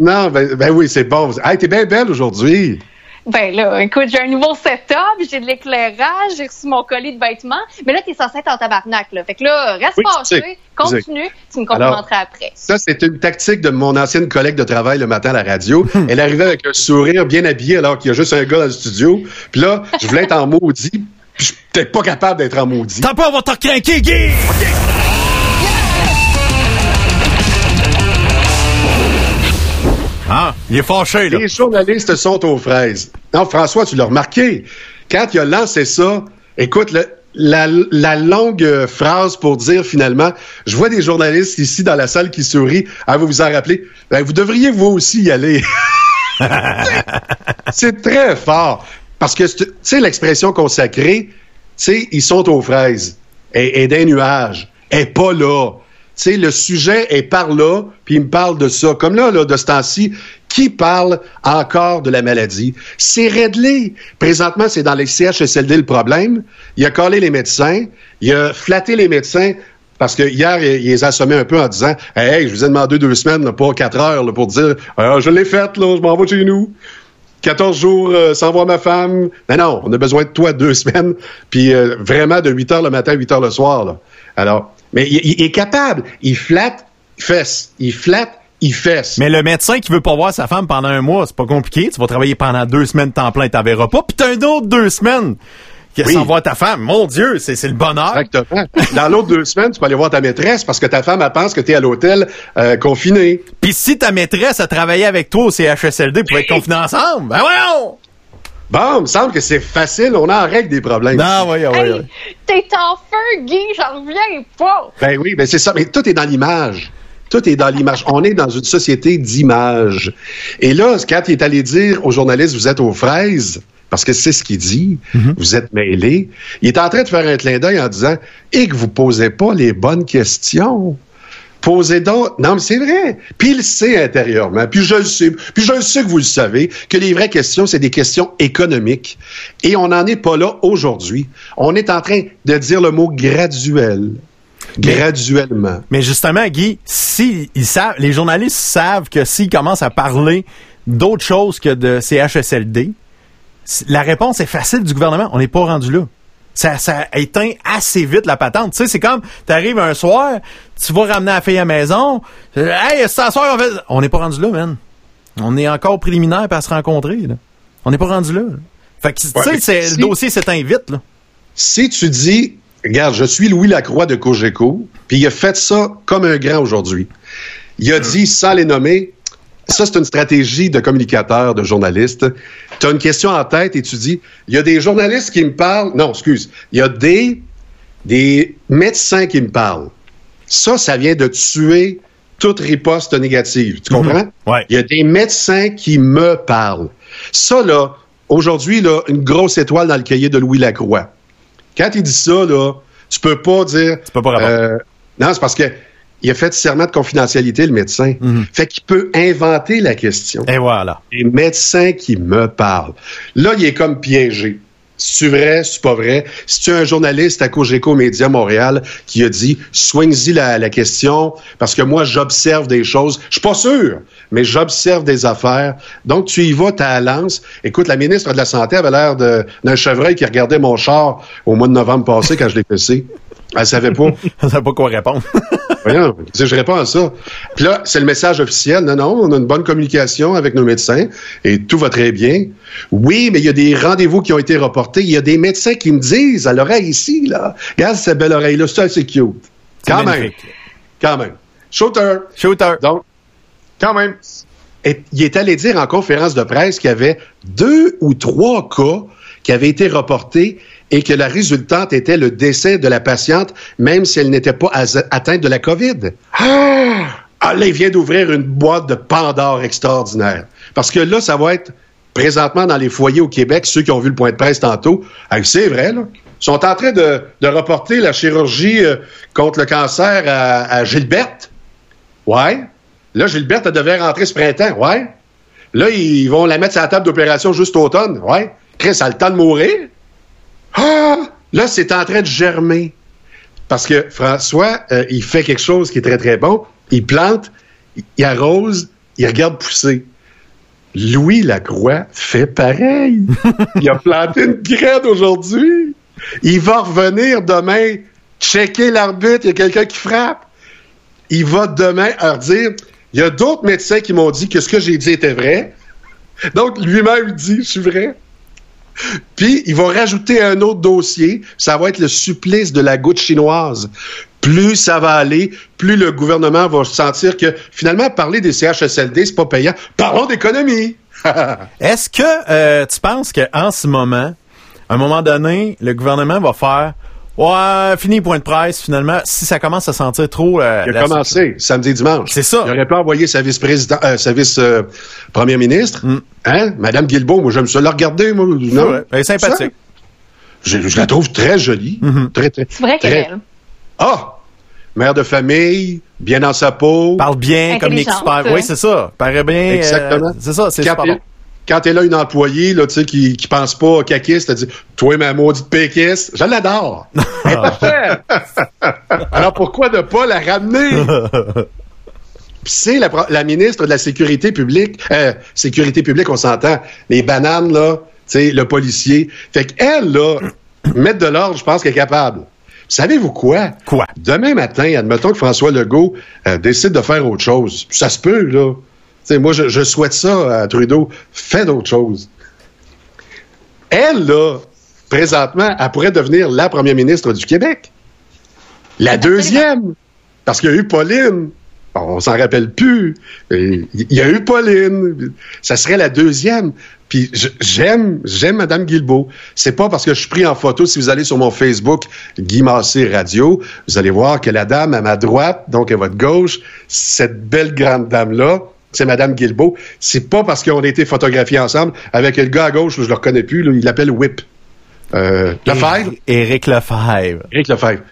Non, ben, ben oui, c'est bon. Hey, t'es bien belle aujourd'hui. Ben là, écoute, j'ai un nouveau setup, j'ai de l'éclairage, j'ai reçu mon colis de vêtements, mais là, t'es censé être en tabarnak, là. Fait que là, reste Oui, fâché, continue, tu me Alors, complimenteras après. Ça, c'est une tactique de mon ancienne collègue de travail le matin à la radio. Elle arrivait avec un sourire bien habillé alors qu'il y a juste un gars dans le studio. Puis là, je voulais être en maudit, puis je suis peut-être pas capable d'être en maudit. T'as pas, on va te recrinquer, Guy! Ah, il est fâché, là. Les journalistes sont aux fraises. Non, François, tu l'as remarqué. Quand il a lancé ça, écoute, le- la, la longue phrase pour dire finalement, je vois des journalistes ici dans la salle qui sourient. Ah, vous vous en rappelez? Ben, vous devriez vous aussi y aller. [LAUGHS] c'est très fort. Parce que, tu sais, l'expression consacrée, tu sais, ils sont aux fraises et, et des nuages. Et pas là. Sais, le sujet est par là, puis il me parle de ça. Comme là, là de ce temps-ci, qui parle encore de la maladie? C'est réglé. Présentement, c'est dans les CHSLD le problème. Il a collé les médecins, il a flatté les médecins, parce que hier, il, les a assommés un peu en disant Hey, je vous ai demandé deux semaines, pas quatre heures, pour dire Ah, je l'ai faite, je m'en vais chez nous. 14 jours euh, sans voir ma femme. Mais non, on a besoin de toi deux [LAUGHS] semaines, puis euh, vraiment de 8 heures le matin à 8 heures le soir. Alors, mais il, il est capable. Il flatte, il fesse. Il flatte, il fesse. Mais le médecin qui veut pas voir sa femme pendant un mois, c'est pas compliqué. Tu vas travailler pendant deux semaines temps plein, t'en verras pas. Puis t'as un autre deux semaines qui Oui. sans voir ta femme. Mon Dieu, c'est c'est le bonheur. Exactement. Dans l'autre deux semaines, tu peux aller voir ta maîtresse parce que ta femme, elle pense que tu es à l'hôtel euh, confiné. Puis si ta maîtresse a travaillé avec toi au CHSLD pour être confinés ensemble, ben voyons! Bon, il me semble que c'est facile. On en règle des problèmes. Non, voyons, Hey, voyons. t'es en feu, Guy, j'en reviens pas. Ben oui, ben c'est ça. Mais tout est dans l'image. Tout est dans l'image. On est dans une société d'image. Et là, quand il est allé dire aux journalistes, vous êtes aux fraises, parce que c'est ce qu'il dit, vous êtes mêlés, il est en train de faire un clin d'œil en disant, et que vous posez pas les bonnes questions. Posez donc. Non, mais c'est vrai. Puis il le sait intérieurement. Puis je le sais. Puis je le sais que vous le savez, que les vraies questions, c'est des questions économiques. Et on n'en est pas là aujourd'hui. On est en train de dire le mot graduel. Graduellement. Mais justement, Guy, si ils savent, les journalistes savent que s'ils commencent à parler d'autre chose que de CHSLD, la réponse est facile du gouvernement. On n'est pas rendu là. Ça, ça éteint assez vite la patente. Tu sais, c'est comme, t'arrives un soir, tu vas ramener la fille à la maison, euh, hey, ce soir, on fait... On n'est pas rendu là, man. On est encore préliminaire pour se rencontrer, là. On n'est pas rendu là. là. Fait que, tu sais, si- le dossier s'éteint vite, là. Si tu dis, regarde, je suis Louis Lacroix de Cogeco, puis il a fait ça comme un grand aujourd'hui. Il a dit, sans les nommer, ça, c'est une stratégie de communicateur, de journaliste. Tu as une question en tête et tu dis, il y a des journalistes qui me parlent. Non, excuse. Il y a des, des médecins qui me parlent. Ça, ça vient de tuer toute riposte négative. Tu comprends? Ouais. Il y a des médecins qui me parlent. Ça, là, aujourd'hui, là, une grosse étoile dans le cahier de Louis Lacroix. Quand il dit ça, là, tu peux pas dire. Tu peux pas répondre. euh, non, c'est parce que il a fait serment de confidentialité, le médecin. Fait qu'il peut inventer la question. Et voilà. Les médecins qui me parlent. Là, il est comme piégé. C'est vrai, c'est pas vrai. Si tu es un journaliste à Cogeco Média Montréal qui a dit soigne-y la, la question parce que moi j'observe des choses. Je suis pas sûr, mais j'observe des affaires. Donc tu y vas, ta lance. Écoute, la ministre de la Santé avait l'air d'un chevreuil qui regardait mon char au mois de novembre passé quand je l'ai fessé. Elle savait pas. [LAUGHS] Je sais pas quoi répondre. [LAUGHS] Voyons, je réponds à ça. Puis là, c'est le message officiel. Non, non, on a une bonne communication avec nos médecins et tout va très bien. Oui, mais il y a des rendez-vous qui ont été reportés. Il y a des médecins qui me disent à l'oreille ici, là, regarde cette belle oreille-là, c'est assez cute. C'est Quand même. Quand même. Shooter. Shooter. Donc, Quand même. et- il est allé dire en conférence de presse qu'il y avait deux ou trois cas qui avaient été reportés et que la résultante était le décès de la patiente, même si elle n'était pas as- atteinte de la COVID. Ah! Ah, là, il vient d'ouvrir une boîte de Pandore extraordinaire. Parce que là, ça va être présentement dans les foyers au Québec, ceux qui ont vu le point de presse tantôt. Ah, c'est vrai, là. Sont en train de, reporter la chirurgie euh, contre le cancer à, Gilberte. Ouais. Là, Gilberte, elle devait rentrer ce printemps. Ouais. Là, ils vont la mettre sur la table d'opération juste automne. Ouais. Chris, a le temps de mourir. Ah! Là, c'est en train de germer. Parce que François, euh, il fait quelque chose qui est très, très bon. Il plante, il arrose, il regarde pousser. Louis Lacroix fait pareil. il a planté une graine aujourd'hui. Il va revenir demain checker l'arbitre, il y a quelqu'un qui frappe. Il va demain leur dire, il y a d'autres médecins qui m'ont dit que ce que j'ai dit était vrai. Donc, lui-même dit, je suis vrai. Puis, il va rajouter un autre dossier. Ça va être le supplice de la goutte chinoise. Plus ça va aller, plus le gouvernement va sentir que finalement, parler des CHSLD, c'est pas payant. Parlons d'économie. [LAUGHS] Est-ce que euh, tu penses qu'en ce moment, à un moment donné, le gouvernement va faire Ouais, fini point de presse, finalement. Si ça commence à sentir trop... Euh, il la- a commencé samedi dimanche. C'est ça. Il aurait pas envoyé sa vice-président, euh, sa vice-première ministre. Mm. Hein? Madame Guilbeault, moi, j'aime ça la regarder, moi. Non? Ouais, elle est sympathique. Je, je la trouve très jolie. Mm-hmm. Très, très. C'est vrai qu'elle est belle. Ah! Mère de famille, bien dans sa peau. Parle bien, communique Intelligente. super. Oui, c'est ça. Paraît bien. euh, Exactement. c'est ça, c'est super bon. Quand t'es là, une employée, là, qui, qui pense pas au caquiste, elle dit, toi, ma maudite péquiste, je l'adore. Elle [LAUGHS] [LAUGHS] parfaite. Alors, pourquoi ne pas la ramener? [LAUGHS] C'est la, ministre de la Sécurité publique, euh, Sécurité publique, on s'entend, les bananes, là, le policier. Fait qu'elle, là, [CLEARS THROAT] mettre de l'ordre, je pense qu'elle est capable. Savez-vous quoi? Quoi? Demain matin, admettons que François Legault euh, décide de faire autre chose. Ça se peut, là. Moi, je, je souhaite ça à Trudeau. Fais d'autres choses. Elle, là, présentement, elle pourrait devenir la première ministre du Québec. La deuxième. Parce qu'il y a eu Pauline. On s'en rappelle plus. Il y a eu Pauline. Ça serait la deuxième. Puis j'aime, j'aime Madame Guilbeault. C'est pas parce que je suis pris en photo. Si vous allez sur mon Facebook, Guy Massé Radio, vous allez voir que la dame à ma droite, donc à votre gauche, cette belle grande dame-là, c'est Madame Guilbeault. C'est pas parce qu'on a été photographiés ensemble avec le gars à gauche, je le reconnais plus, là, il l'appelle Whip. Euh, Lefebvre? Éric Lefebvre. Éric Lefebvre.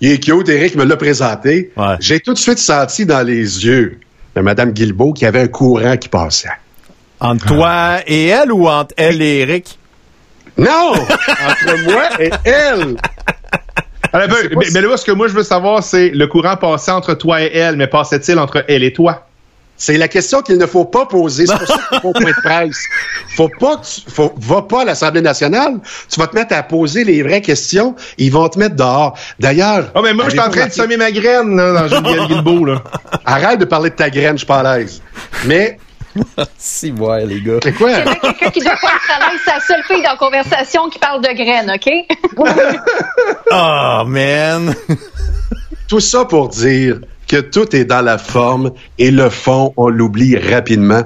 Il est cute, Éric me l'a présenté. Ouais. J'ai tout de suite senti dans les yeux de Mme Guilbeault qu'il y avait un courant qui passait. Entre toi et elle ou entre elle et Éric? Non! Entre moi et elle! Alors, ben, mais, mais là, ce que moi je veux savoir, c'est le courant passait entre toi et elle, mais passait-il entre elle et toi? C'est la question qu'il ne faut pas poser. C'est pour ça qu'il faut point de presse. Faut pas que tu, faut, va pas à l'Assemblée nationale. Tu vas te mettre à poser les vraies questions. Ils vont te mettre dehors. D'ailleurs. Oh, mais moi, je suis en train de semer ma graine, là, dans Geneviève Guilbeault, là. Arrête de parler de ta graine, je suis pas à l'aise. Mais, [LAUGHS] Si, ouais, les gars. c'est quoi? A quelqu'un qui doit pas être à l'aise, c'est la seule fille dans la conversation qui parle de graines, OK? Oh, [LAUGHS] man. Tout ça pour dire que tout est dans la forme et le fond, on l'oublie rapidement.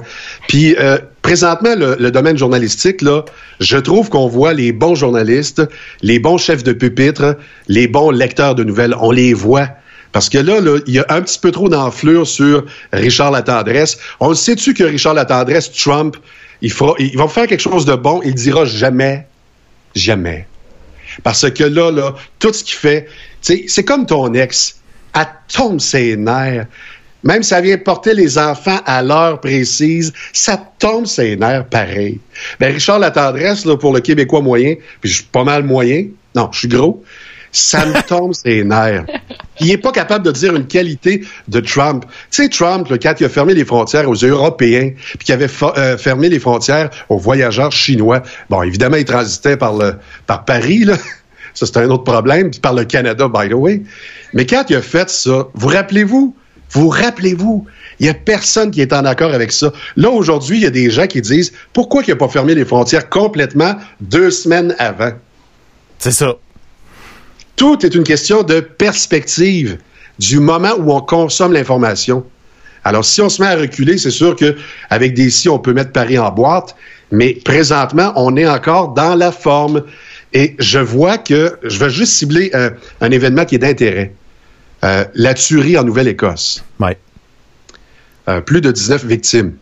Puis euh, présentement, le, domaine journalistique, là, je trouve qu'on voit les bons journalistes, les bons chefs de pupitre, les bons lecteurs de nouvelles, on les voit. Parce que là, là, il y a un petit peu trop d'enflure sur Richard Latendresse. On sait-tu que Richard Latendresse, Trump, il, fera, il va faire quelque chose de bon, il dira jamais, jamais. Parce que là, là, tout ce qu'il fait, c'est comme ton ex. Elle tombe ses nerfs. Même si ça vient porter les enfants à l'heure précise, ça tombe ses nerfs pareil. Ben, Richard Latendresse, là, pour le Québécois moyen, puis je suis pas mal moyen, non, je suis gros, ça me [LAUGHS] tombe ses nerfs. Il est pas capable de dire une qualité de Trump. Tu sais, Trump, là, quand il a fermé les frontières aux Européens, puis qu'il avait euh, fermé les frontières aux voyageurs chinois, bon, évidemment, il transitait par, le, par Paris, là. Ça, c'est un autre problème, puis par le Canada, by the way. Mais quand il a fait ça, vous rappelez-vous, vous rappelez-vous, il n'y a personne qui est en accord avec ça. Là, aujourd'hui, il y a des gens qui disent pourquoi il n'a pas fermé les frontières complètement deux semaines avant? C'est ça. Tout est une question de perspective du moment où on consomme l'information. Alors, si on se met à reculer, c'est sûr que avec des si, on peut mettre Paris en boîte, mais présentement, on est encore dans la forme. Et je vois que je vais juste cibler un, un événement qui est d'intérêt. Euh, la tuerie en Nouvelle-Écosse. Ouais. Euh, plus de 19 victimes.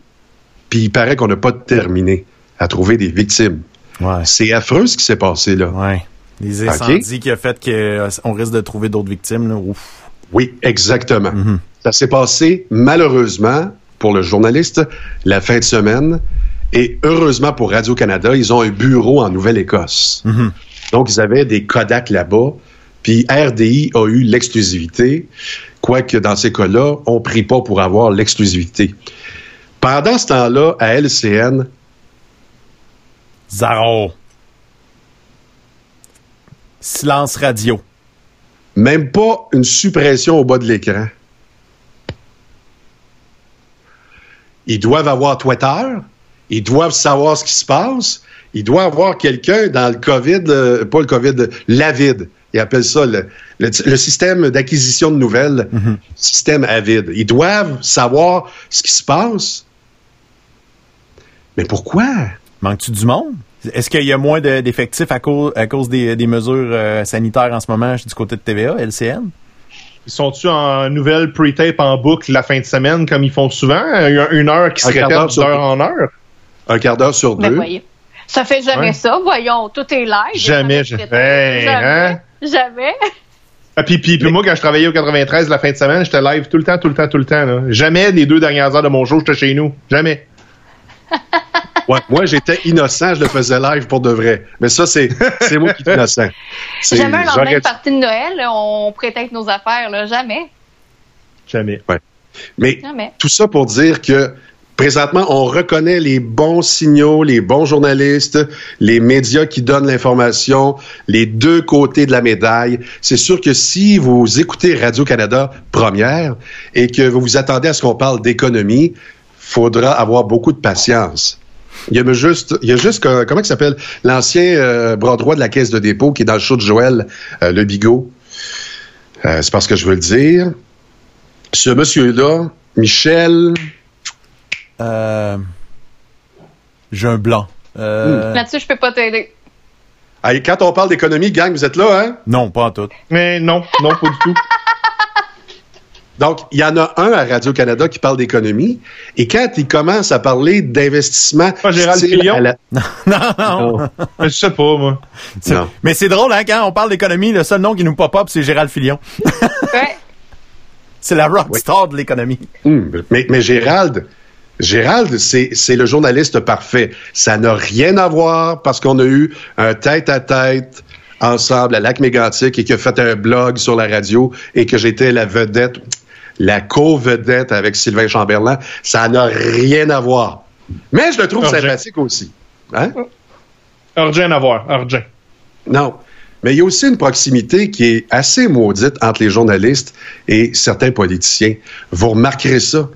Puis il paraît qu'on n'a pas terminé à trouver des victimes. Ouais. C'est affreux ce qui s'est passé là. Ouais. Les incendies qui a fait qu'on risque de trouver d'autres victimes, là. Ouf. Oui, exactement. Mm-hmm. Ça s'est passé malheureusement pour le journaliste la fin de semaine et heureusement pour Radio-Canada, ils ont un bureau en Nouvelle-Écosse. Mm-hmm. Donc, ils avaient des Kodak là-bas. Puis RDI a eu l'exclusivité, quoique dans ces cas-là, on ne prie pas pour avoir l'exclusivité. Pendant ce temps-là, à LCN, Zaro. Silence radio. même pas une suppression au bas de l'écran. Ils doivent avoir Twitter, ils doivent savoir ce qui se passe, ils doivent avoir quelqu'un dans le COVID, euh, pas le COVID, l'AVID. Ils appellent ça le, le- le système d'acquisition de nouvelles, système AVID. Ils doivent savoir ce qui se passe. Mais pourquoi? Manques-tu du monde? Est-ce qu'il y a moins de- d'effectifs à cause, à cause des, des mesures euh, sanitaires en ce moment du côté de TVA, LCN? Ils sont-tu en nouvelle pre-tape en boucle la fin de semaine comme ils font souvent? Une une heure qui se Un quart répète d'heure en heure? Un quart d'heure sur Ben deux. voyez. Ça fait jamais Ouais. ça, voyons. Tout est live. Jamais, jamais. jamais. Hey, jamais. hein? Jamais. Ah, puis, puis, puis moi, quand je travaillais au 93 la fin de semaine, j'étais live tout le temps, tout le temps, tout le temps. Là. Jamais les deux dernières heures de mon jour, j'étais chez nous. Jamais. [LAUGHS] Ouais, moi, j'étais innocent, je le faisais live pour de vrai. Mais ça, c'est c'est moi qui suis innocent. C'est- Jamais un lendemain de partie de Noël, là, on prête nos affaires, là. Jamais. Jamais. Mais Jamais. tout ça pour dire que présentement, on reconnaît les bons signaux, les bons journalistes, les médias qui donnent l'information, les deux côtés de la médaille. C'est sûr que si vous écoutez Radio-Canada première et que vous vous attendez à ce qu'on parle d'économie, faudra avoir beaucoup de patience. Il y a juste, il y a juste comment il s'appelle? L'ancien euh, bras droit de la caisse de dépôt qui est dans le show de Joël, euh, le bigot. Euh, c'est parce que je veux le dire. Ce monsieur-là, Michel, Euh, J'ai un blanc. Euh, Là-dessus, je peux pas t'aider. Hey, quand on parle d'économie, gang, vous êtes là, hein? Non, pas en tout. Mais non, non, pas du tout. [LAUGHS] Donc, il y en a un à Radio-Canada qui parle d'économie. Et quand il commence à parler d'investissement. Pas Gérald Fillon? la- [LAUGHS] non, non. Non. Je sais pas, moi. Non. Mais c'est drôle, hein, quand on parle d'économie, le seul nom qui nous pop-up, c'est Gérald Filion. Ouais. [LAUGHS] C'est la rockstar de l'économie. Mais, mais Gérald, Gérald, c'est le journaliste parfait. Ça n'a rien à voir parce qu'on a eu un tête-à-tête ensemble à Lac Mégantic et qui a fait un blog sur la radio et que j'étais la vedette, la co-vedette avec Sylvain Chamberlain. Ça n'a rien à voir. Mais je le trouve Urgent. sympathique aussi. Hein? Argent à voir. Non. Mais il y a aussi une proximité qui est assez maudite entre les journalistes et certains politiciens. Vous remarquerez ça.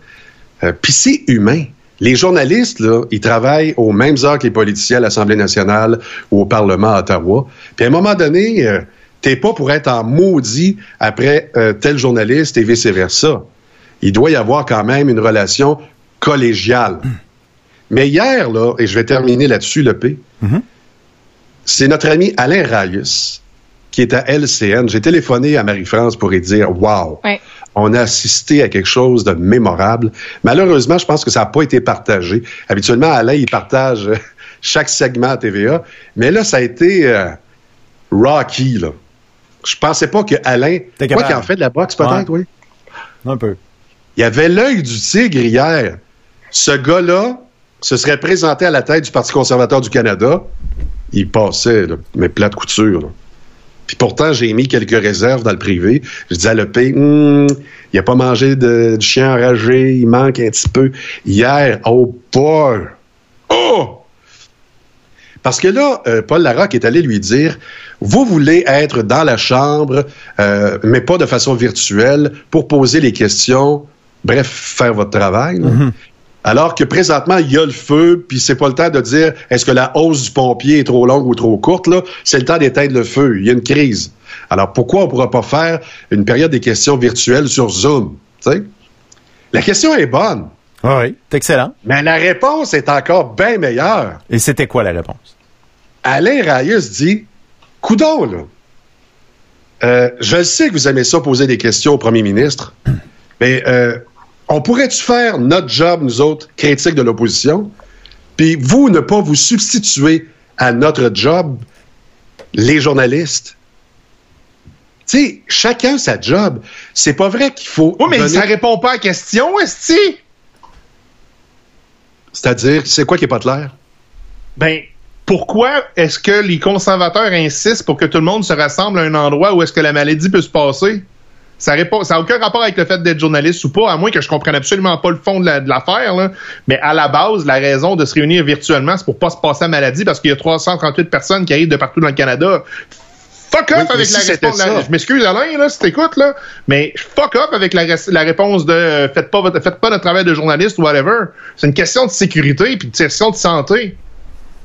Euh, Puis c'est humain. Les journalistes, là, ils travaillent aux mêmes heures que les politiciens à l'Assemblée nationale ou au Parlement à Ottawa. Puis à un moment donné, euh, t'es pas pour être en maudit après euh, tel journaliste et vice-versa. Il doit y avoir quand même une relation collégiale. Mais hier, là, et je vais terminer là-dessus, le P, c'est notre ami Alain Rayus qui est à LCN. J'ai téléphoné à Marie-France pour lui dire Wow, Ouais. On a assisté à quelque chose de mémorable. Malheureusement, je pense que ça n'a pas été partagé. Habituellement, Alain, il partage euh, [LAUGHS] chaque segment à TVA. Mais là, ça a été euh, rocky, là. Je pensais pas que Alain. Quoi qu'il en fait de la boxe, peut-être, oui. Un peu. Il y avait l'œil du tigre hier. Ce gars-là se serait présenté à la tête du Parti conservateur du Canada. Il passait, là, mais plat de couture. là. Puis pourtant, j'ai mis quelques réserves dans le privé. Je disais à le P, Hum, il a pas mangé de, chien enragé, il manque un petit peu. Hier, oh boy! Oh! Parce que là, euh, Paul Larocque est allé lui dire, vous voulez être dans la chambre, euh, mais pas de façon virtuelle, pour poser les questions, bref, faire votre travail. Alors que présentement, il y a le feu, puis c'est pas le temps de dire est-ce que la hausse du pompier est trop longue ou trop courte, là? C'est le temps d'éteindre le feu. Il y a une crise. Alors pourquoi on pourra pas faire une période des questions virtuelles sur Zoom? tu sais? La question est bonne, Ah oui, c'est excellent. mais la réponse est encore bien meilleure. Et c'était quoi la réponse? Alain Rayus dit Coudon, là. Euh, je sais que vous aimez ça poser des questions au premier ministre, [CLEARS THROAT] mais euh, on pourrait-tu faire notre job, nous autres, critiques de l'opposition, puis vous ne pas vous substituer à notre job, les journalistes? Tu sais, chacun sa job. C'est pas vrai qu'il faut. Oui, mais donner- ça répond pas à la question, Esti. C'est-à-dire, c'est quoi qui est pas clair? Ben, pourquoi est-ce que les conservateurs insistent pour que tout le monde se rassemble à un endroit où est-ce que la maladie peut se passer? Ça n'a ça aucun rapport avec le fait d'être journaliste ou pas, à moins que je comprenne absolument pas le fond de l'affaire. Mais à la base, la raison de se réunir virtuellement, c'est pour pas se passer à maladie parce qu'il y a 338 personnes qui arrivent de partout dans le Canada. Fuck Oui, mais avec si la réponse. la- je m'excuse Alain, là, si t'écoutes, là, mais fuck up avec la, réponse de euh, faites pas votre, faites pas notre travail de journaliste ou whatever. C'est une question de sécurité puis une question de santé.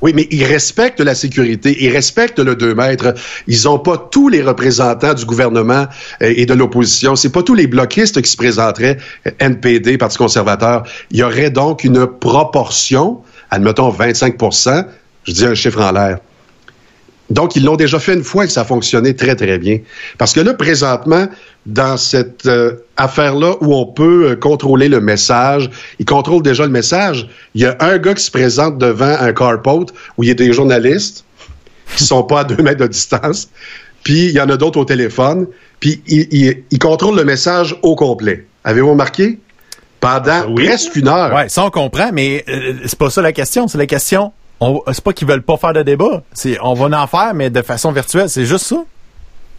Oui, mais ils respectent la sécurité, ils respectent le 2 mètres. Ils n'ont pas tous les représentants du gouvernement euh, et de l'opposition. C'est pas tous les bloquistes qui se présenteraient, euh, NPD, Parti conservateur. Il y aurait donc une proportion, admettons 25% je dis un chiffre en l'air. Donc, ils l'ont déjà fait une fois et ça a fonctionné très, très bien. Parce que là, présentement, dans cette euh, affaire-là où on peut euh, contrôler le message, ils contrôlent déjà le message. Il y a un gars qui se présente devant un carport où il y a des journalistes qui sont pas à deux mètres de distance. Puis, il y en a d'autres au téléphone. Puis, ils ils- ils contrôlent le message au complet. Avez-vous remarqué? Pendant Oui. presque une heure. Ouais, ça on comprend, mais euh, c'est pas ça la question. C'est la question. C'est pas qu'ils veulent pas faire de débat. C'est on va en faire, mais de façon virtuelle. C'est juste ça.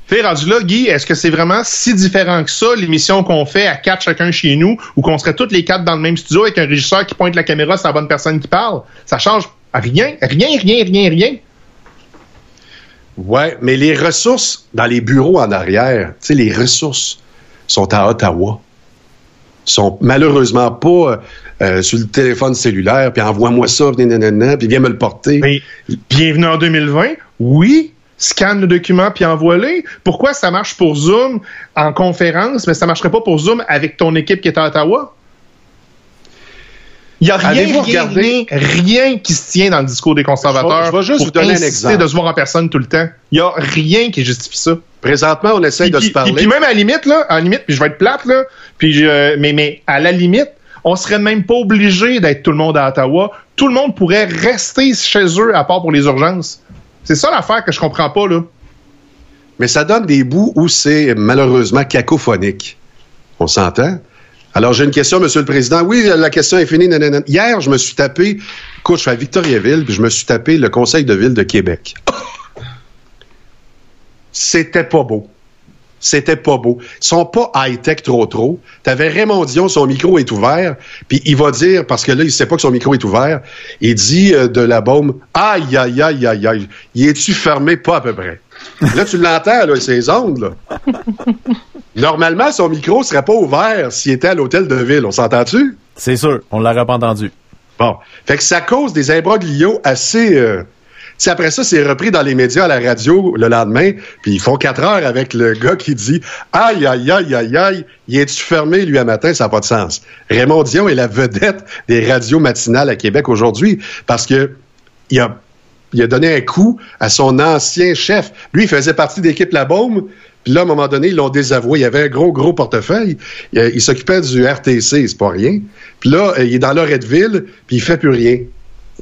T'es rendu là, Guy, est-ce que c'est vraiment si différent que ça, l'émission qu'on fait à quatre chacun chez nous, ou qu'on serait toutes les quatre dans le même studio avec un régisseur qui pointe la caméra, c'est la bonne personne qui parle? Ça change rien, rien, rien, rien, rien. Ouais, mais les ressources dans les bureaux en arrière, tu sais, les ressources sont à Ottawa. Sont malheureusement pas euh, sur le téléphone cellulaire, puis envoie-moi ça, puis viens me le porter. Bienvenue en 2020, oui, scanne le document puis envoie-le. Pourquoi ça marche pour Zoom en conférence, mais ça marcherait pas pour Zoom avec ton équipe qui est à Ottawa? Il n'y a rien, rien, regardé- rien, rien qui se tient dans le discours des conservateurs Je vais- je vais juste pour vous donner un exemple. de se voir en personne tout le temps? Il n'y a rien qui justifie ça. Présentement, on essaye Puis, de puis- se parler. puis même à la limite, là, à la limite, puis je vais être plate, là, puis je- mais, mais à la limite, on serait même pas obligé d'être tout le monde à Ottawa. Tout le monde pourrait rester chez eux à part pour les urgences. C'est ça l'affaire que je comprends pas, là. Mais ça donne des bouts où c'est malheureusement cacophonique. On s'entend? Alors, j'ai une question, Monsieur le Président. Oui, la question est finie. Hier, je me suis tapé, écoute, je suis à Victoriaville, puis je me suis tapé le Conseil de ville de Québec. C'était pas beau. C'était pas beau. Ils sont pas high-tech trop trop. T'avais Raymond Dion, son micro est ouvert, puis il va dire, parce que là, il sait pas que son micro est ouvert, il dit euh, de la baume, aïe, aïe, aïe, aïe, aïe, y es-tu fermé? Pas à peu près. Là, tu l'entends, là, ces ondes, là. [LAUGHS] Normalement, son micro serait pas ouvert s'il était à l'hôtel de ville. On s'entend-tu? C'est sûr. On l'aurait pas entendu. Bon. Fait que ça cause des imbroglios assez. Euh... tu sais, après ça, c'est repris dans les médias à la radio le lendemain, puis ils font quatre heures avec le gars qui dit Aïe, aïe, aïe, aïe, aïe, y est-tu fermé, lui, à matin? Ça n'a pas de sens. Raymond Dion est la vedette des radios matinales à Québec aujourd'hui parce que il a, il a donné un coup à son ancien chef. Lui, il faisait partie d'équipe La Baume. Puis là, à un moment donné, ils l'ont désavoué. Il avait un gros, gros portefeuille. Il, euh, s'occupait du RTC, c'est pas rien. Puis là, euh, il est dans Loretteville, puis il fait plus rien.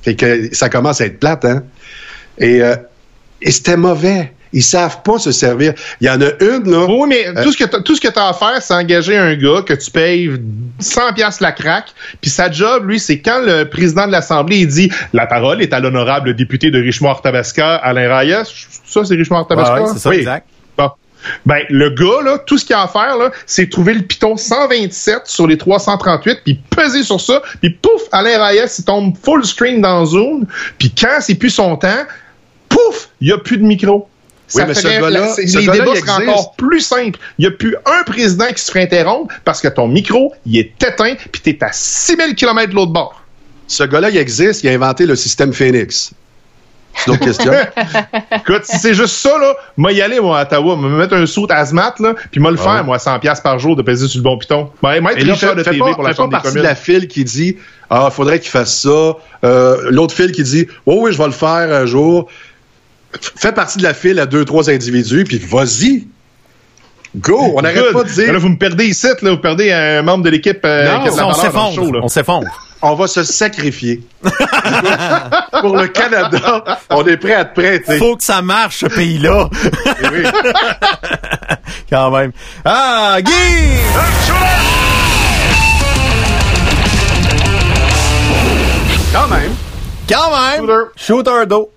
Fait que ça commence à être plate, hein? Et, euh, et c'était mauvais. Ils savent pas se servir. Il y en a une, là. Oui, mais Euh, tout ce que t'as- tout ce que tu as à faire, c'est engager un gars que tu payes 100 pièces la craque, puis sa job, lui, c'est quand le président de l'Assemblée il dit la parole est à l'honorable député de Richemont-Tabasca, Alain Reyes. Ça, c'est Richemont-Tabasca? Ouais, ouais, c'est ça, exact. Bon. Ben, le gars, là, tout ce qu'il a à faire, là, c'est trouver le piton 127 sur les 338, puis peser sur ça, puis pouf, Alain Reyes, il tombe full screen dans Zoom, puis quand c'est plus son temps, pouf, il n'y a plus de micro. Oui, mais ce gars-là- les gars-là, débats seraient encore plus simples. Il n'y a plus un président qui se ferait interrompre parce que ton micro, il est éteint, puis t'es à 6000 km de l'autre bord. Ce gars-là, il existe. Il a inventé le système Phoenix. C'est une autre question. [LAUGHS] Écoute, si c'est juste ça, là, moi y aller, moi, à Ottawa, me mettre un saut asmat, là, puis moi le faire, ouais. moi, 100 pièces par jour de peser sur le bon piton. Ben, tricheur fais, de TV pas, pour la pas Chambre des de communes. la file qui dit Ah, faudrait qu'il fasse ça. Euh, L'autre file qui dit Oh oui, je vais le faire un jour. Fais partie de la file à deux, trois individus, puis vas-y. Go! On n'arrête pas de dire Là, vous me perdez ici, là, vous perdez un membre de l'équipe euh, on s'effondre. On s'effondre. on va se sacrifier. [LAUGHS] Pour le Canada, on est prêt à te prêter. Faut que ça marche, ce pays-là. [LAUGHS] Eh oui. [LAUGHS] Quand même. Ah, Guy! Quand même. Quand même! Shooter. Shooter d'eau.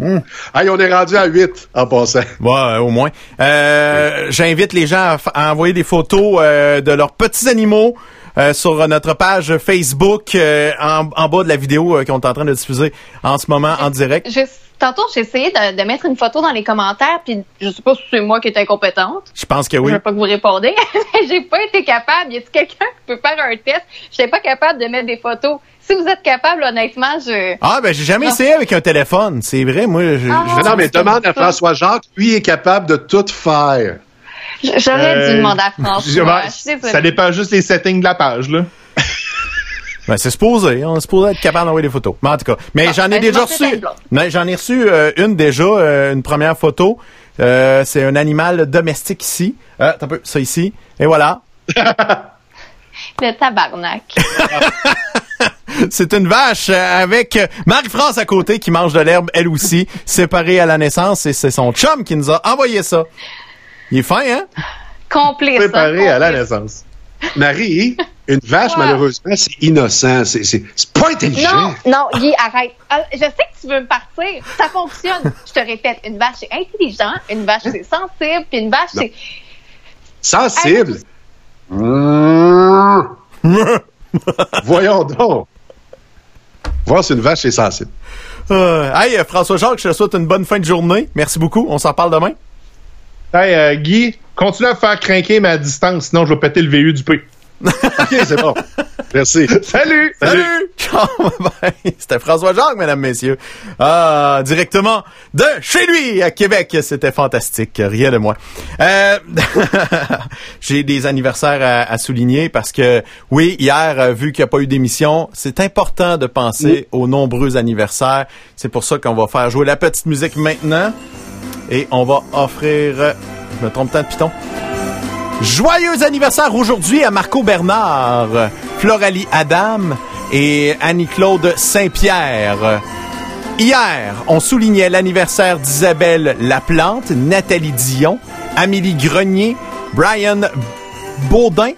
Hey, on est rendu à 8 en passant. Ouais, au moins. Euh, J'invite les gens à, envoyer des photos euh, de leurs petits animaux euh, sur notre page Facebook euh, en, en bas de la vidéo euh, qu'on est en train de diffuser en ce moment en direct. Je- tantôt, j'ai essayé de, de mettre une photo dans les commentaires, puis je sais pas si c'est moi qui est incompétente. Je pense que Je oui. veux pas que vous répondez. [LAUGHS] j'ai pas été capable. Y a quelqu'un qui peut faire un test? Je n'étais pas capable de mettre des photos. Si vous êtes capable, honnêtement, je. Ah ben j'ai jamais Ah. essayé avec un téléphone. C'est vrai, moi. je- Ah. je- non, mais demande à François Jacques, lui est capable de tout faire. J'aurais Euh, dû demander à François. ben, Je ça dépend juste des settings de la page, là. [LAUGHS] Ben, c'est supposé, on est supposé être capable d'envoyer des photos. Mais en tout cas, mais Ah, j'en ai ben, déjà reçu. j'en ai reçu euh, une déjà, euh, une première photo. Euh, c'est un animal domestique ici. Euh, attends un peu, ça ici. Et voilà. [LAUGHS] Le tabarnak. [LAUGHS] [LAUGHS] C'est une vache euh, avec euh, Marie-France à côté qui mange de l'herbe, elle aussi, séparée à la naissance. Et c'est son chum qui nous a envoyé ça. Il est fin, hein? Complice. hein, Préparé à la naissance. Marie, une vache, Ouais. malheureusement, c'est innocent. C'est, pas intelligent. Non, non, Guy, arrête. Ah, Je sais que tu veux me partir. Ça fonctionne. Je te répète, une vache, c'est intelligent, une vache, c'est sensible, puis une vache, c'est. Sensible. Mmh. [LAUGHS] Voyons donc. Voir si une vache est sensible. Euh, hey, euh, François-Jacques, je te souhaite une bonne fin de journée. Merci beaucoup. On s'en parle demain. Hey, euh, Guy, continue à faire craquer ma distance, sinon je vais péter le VU du P. [LAUGHS] OK, c'est bon. Merci. Salut! Salut! [LAUGHS] C'était François-Jacques, mesdames, messieurs. Ah, directement de chez lui, à Québec. C'était fantastique. Rien de moins. Euh, [LAUGHS] J'ai des anniversaires à, à souligner parce que, oui, hier, euh, vu qu'il n'y a pas eu d'émission, c'est important de penser aux nombreux anniversaires. C'est pour ça qu'on va faire jouer la petite musique maintenant. Et on va offrir... euh, Je me trompe tant de piton. Joyeux anniversaire aujourd'hui à Marco Bernard, Floralie Adam et Annie-Claude Saint-Pierre. Hier, on soulignait l'anniversaire d'Isabelle Laplante, Nathalie Dion, Amélie Grenier, Brian Baudin,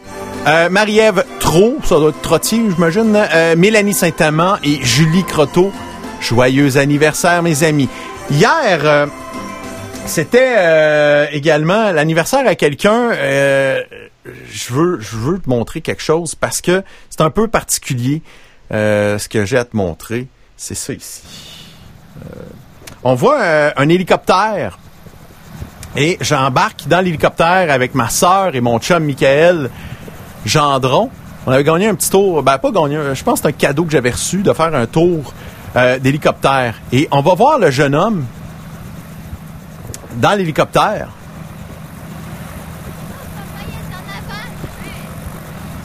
euh, Marie-Ève Trot, ça doit être Trottier, j'imagine, euh, Mélanie Saint-Amand et Julie Croteau. Joyeux anniversaire, mes amis. Hier, euh, c'était euh, également l'anniversaire à quelqu'un. euh, je veux, te montrer quelque chose parce que c'est un peu particulier euh, ce que j'ai à te montrer. C'est ça ici. On voit un hélicoptère et j'embarque dans l'hélicoptère avec ma sœur et mon chum Michael Gendron. On avait gagné un petit tour, ben pas gagné, je pense que c'est un cadeau que j'avais reçu de faire un tour d'hélicoptère. Et on va voir le jeune homme dans l'hélicoptère.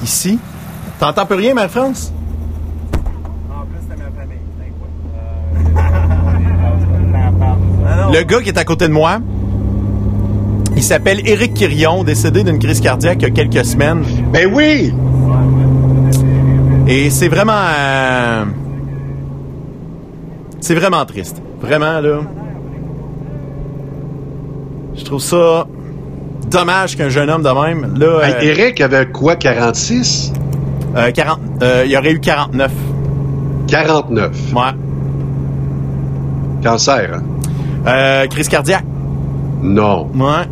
Ici. T'entends plus rien, Marie-France? Le gars qui est à côté de moi, il s'appelle Éric Quirion, décédé d'une crise cardiaque il y a quelques semaines. Ben oui! Et c'est vraiment... euh, c'est vraiment triste. Vraiment, là. Je trouve ça dommage qu'un jeune homme de même, là... Hey, euh, Eric avait quoi, 46? euh, 40, euh, il y aurait eu 49. 49. Ouais. Cancer, hein? Euh, crise cardiaque. Non. Ouais.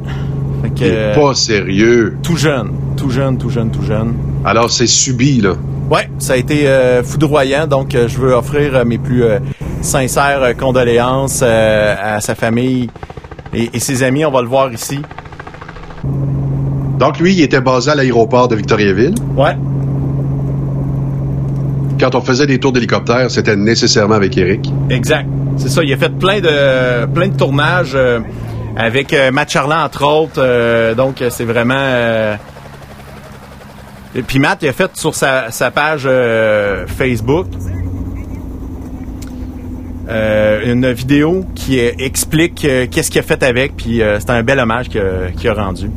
Fait que, Il est euh, pas sérieux. tout jeune. Tout jeune, tout jeune, tout jeune. Alors, c'est subi, là. Ouais, ça a été euh, foudroyant. Donc, euh, je veux offrir euh, mes plus euh, sincères euh, condoléances euh, à sa famille et, et ses amis. On va le voir ici. Donc, lui, il était basé à l'aéroport de Victoriaville. Ouais. Quand on faisait des tours d'hélicoptère, c'était nécessairement avec Eric. Exact. C'est ça. Il a fait plein de plein de tournages euh, avec euh, Matt Charland entre autres. euh, donc, c'est vraiment. Et puis Matt, il a fait sur sa, sa page Facebook euh, une vidéo qui euh, explique euh, qu'est-ce qu'il a fait avec. Puis euh, c'est un bel hommage qu'il a, qu'il a rendu.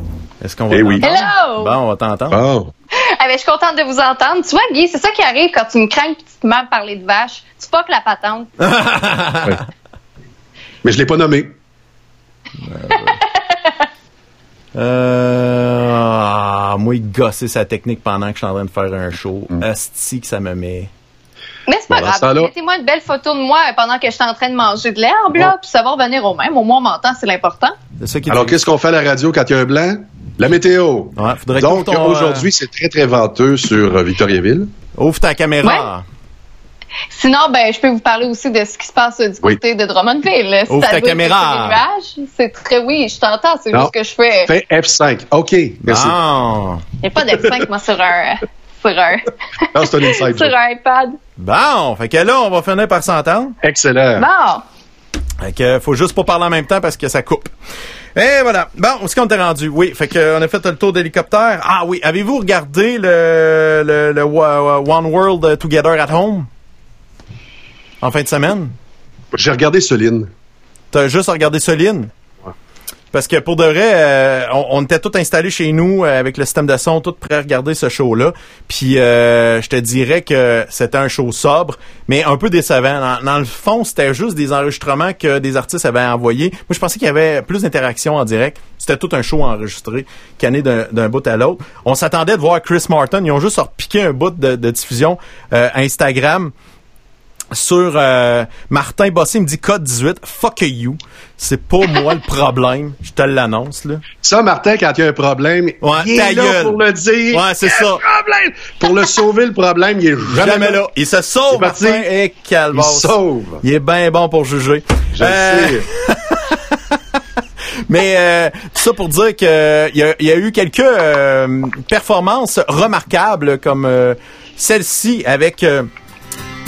Est-ce qu'on va Eh oui. Hello! Bon, on va t'entendre. Bon. Ah ben, je suis contente de vous entendre. Tu vois, Guy, c'est ça qui arrive quand tu me crains tu te à parler de vache. Tu fuck la patente. [LAUGHS] Mais je l'ai pas nommé. Euh, ah, moi, il gossait sa technique pendant que je suis en train de faire un show. Asti que ça me met. Mais c'est pas ce grave. Mettez-moi une belle photo de moi pendant que je suis en train de manger de l'herbe, là, puis ça va revenir au même. Au moins, on m'entend, c'est l'important. Alors, qu'est-ce qu'on fait à la radio quand il y a un blanc? La météo. Ouais, Donc, ton, aujourd'hui, c'est très, très venteux sur euh, Victoriaville. euh, ouvre ta caméra. Sinon, ben, je peux vous parler aussi de ce qui se passe euh, du Oui. côté de Drummondville. Ouvre ta caméra. C'est très, oui, je t'entends, c'est juste que je fais. Fais F5. OK, merci. Bon. Il n'y a pas d'F5, moi, sur un, sur un, Non, c'est un inside [LAUGHS] sur un iPad. Bon, fait que là, on va finir par s'entendre. Excellent. Bon. Fait que faut juste pas parler en même temps parce que ça coupe. Et voilà. Bon, où est-ce qu'on est rendu? Oui, fait que on a fait le tour d'hélicoptère. Ah oui, avez-vous regardé le, le, le One World Together at Home? En fin de semaine? J'ai regardé Céline. T'as juste regardé Soline? Parce que pour de vrai, euh, on, était tous installés chez nous euh, avec le système de son, tout prêt à regarder ce show-là. Puis euh, je te dirais que c'était un show sobre, mais un peu décevant. Dans, le fond, c'était juste des enregistrements que des artistes avaient envoyés. Moi, je pensais qu'il y avait plus d'interactions en direct. C'était tout un show enregistré, canné d'un d'un bout à l'autre. On s'attendait de voir Chris Martin. Ils ont juste repiqué un bout de, de diffusion euh, Instagram sur euh, Martin Bossé il me dit code 18 fuck you c'est pas moi le problème je te l'annonce là Ça, Martin, quand il y a un problème, Ouais, il est là gueule. pour le dire. Ouais, c'est Il ça. problème? Pour le sauver, le problème, il est jamais, jamais là il se sauve parti. Martin et Il sauve. il est bien bon pour juger Je Euh, le sais. [LAUGHS] mais euh, tout ça pour dire que il y a, il y a eu quelques euh, performances remarquables comme euh, celle-ci avec euh,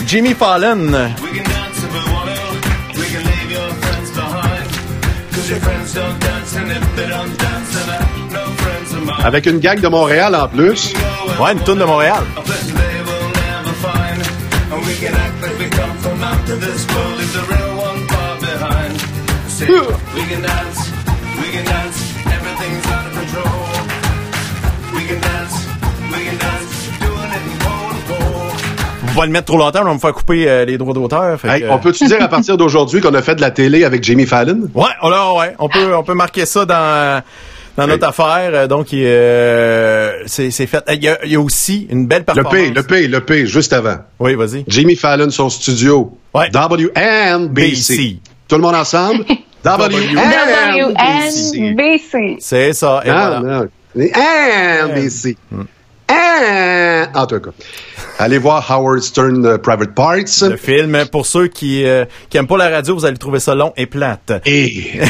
Jimmy Fallon. Avec une gang de Montréal en plus. ouais une tourne de Montréal Faut pas le mettre trop longtemps on va me faire couper euh, les droits d'auteur Hey, que- On peut-tu dire à partir d'aujourd'hui qu'on a fait de la télé avec Jimmy Fallon? Ouais, oh là, ouais, on peut, on peut marquer ça dans dans notre affaire. Euh, Donc, il, euh, c'est c'est fait. Il y, a, il y a aussi une belle Le performance. P, le P, le P, juste avant. Oui, vas-y. Jimmy Fallon, son studio. Ouais. WNBC. BC. Tout le monde ensemble? [LAUGHS] WNBC. C'est ça. Et Ah, voilà. non. NBC. En tout cas. Allez voir Howard Stern euh, Private Parts. Le film, pour ceux qui euh, qui aiment pas la radio, vous allez trouver ça long et plate. Et [LAUGHS]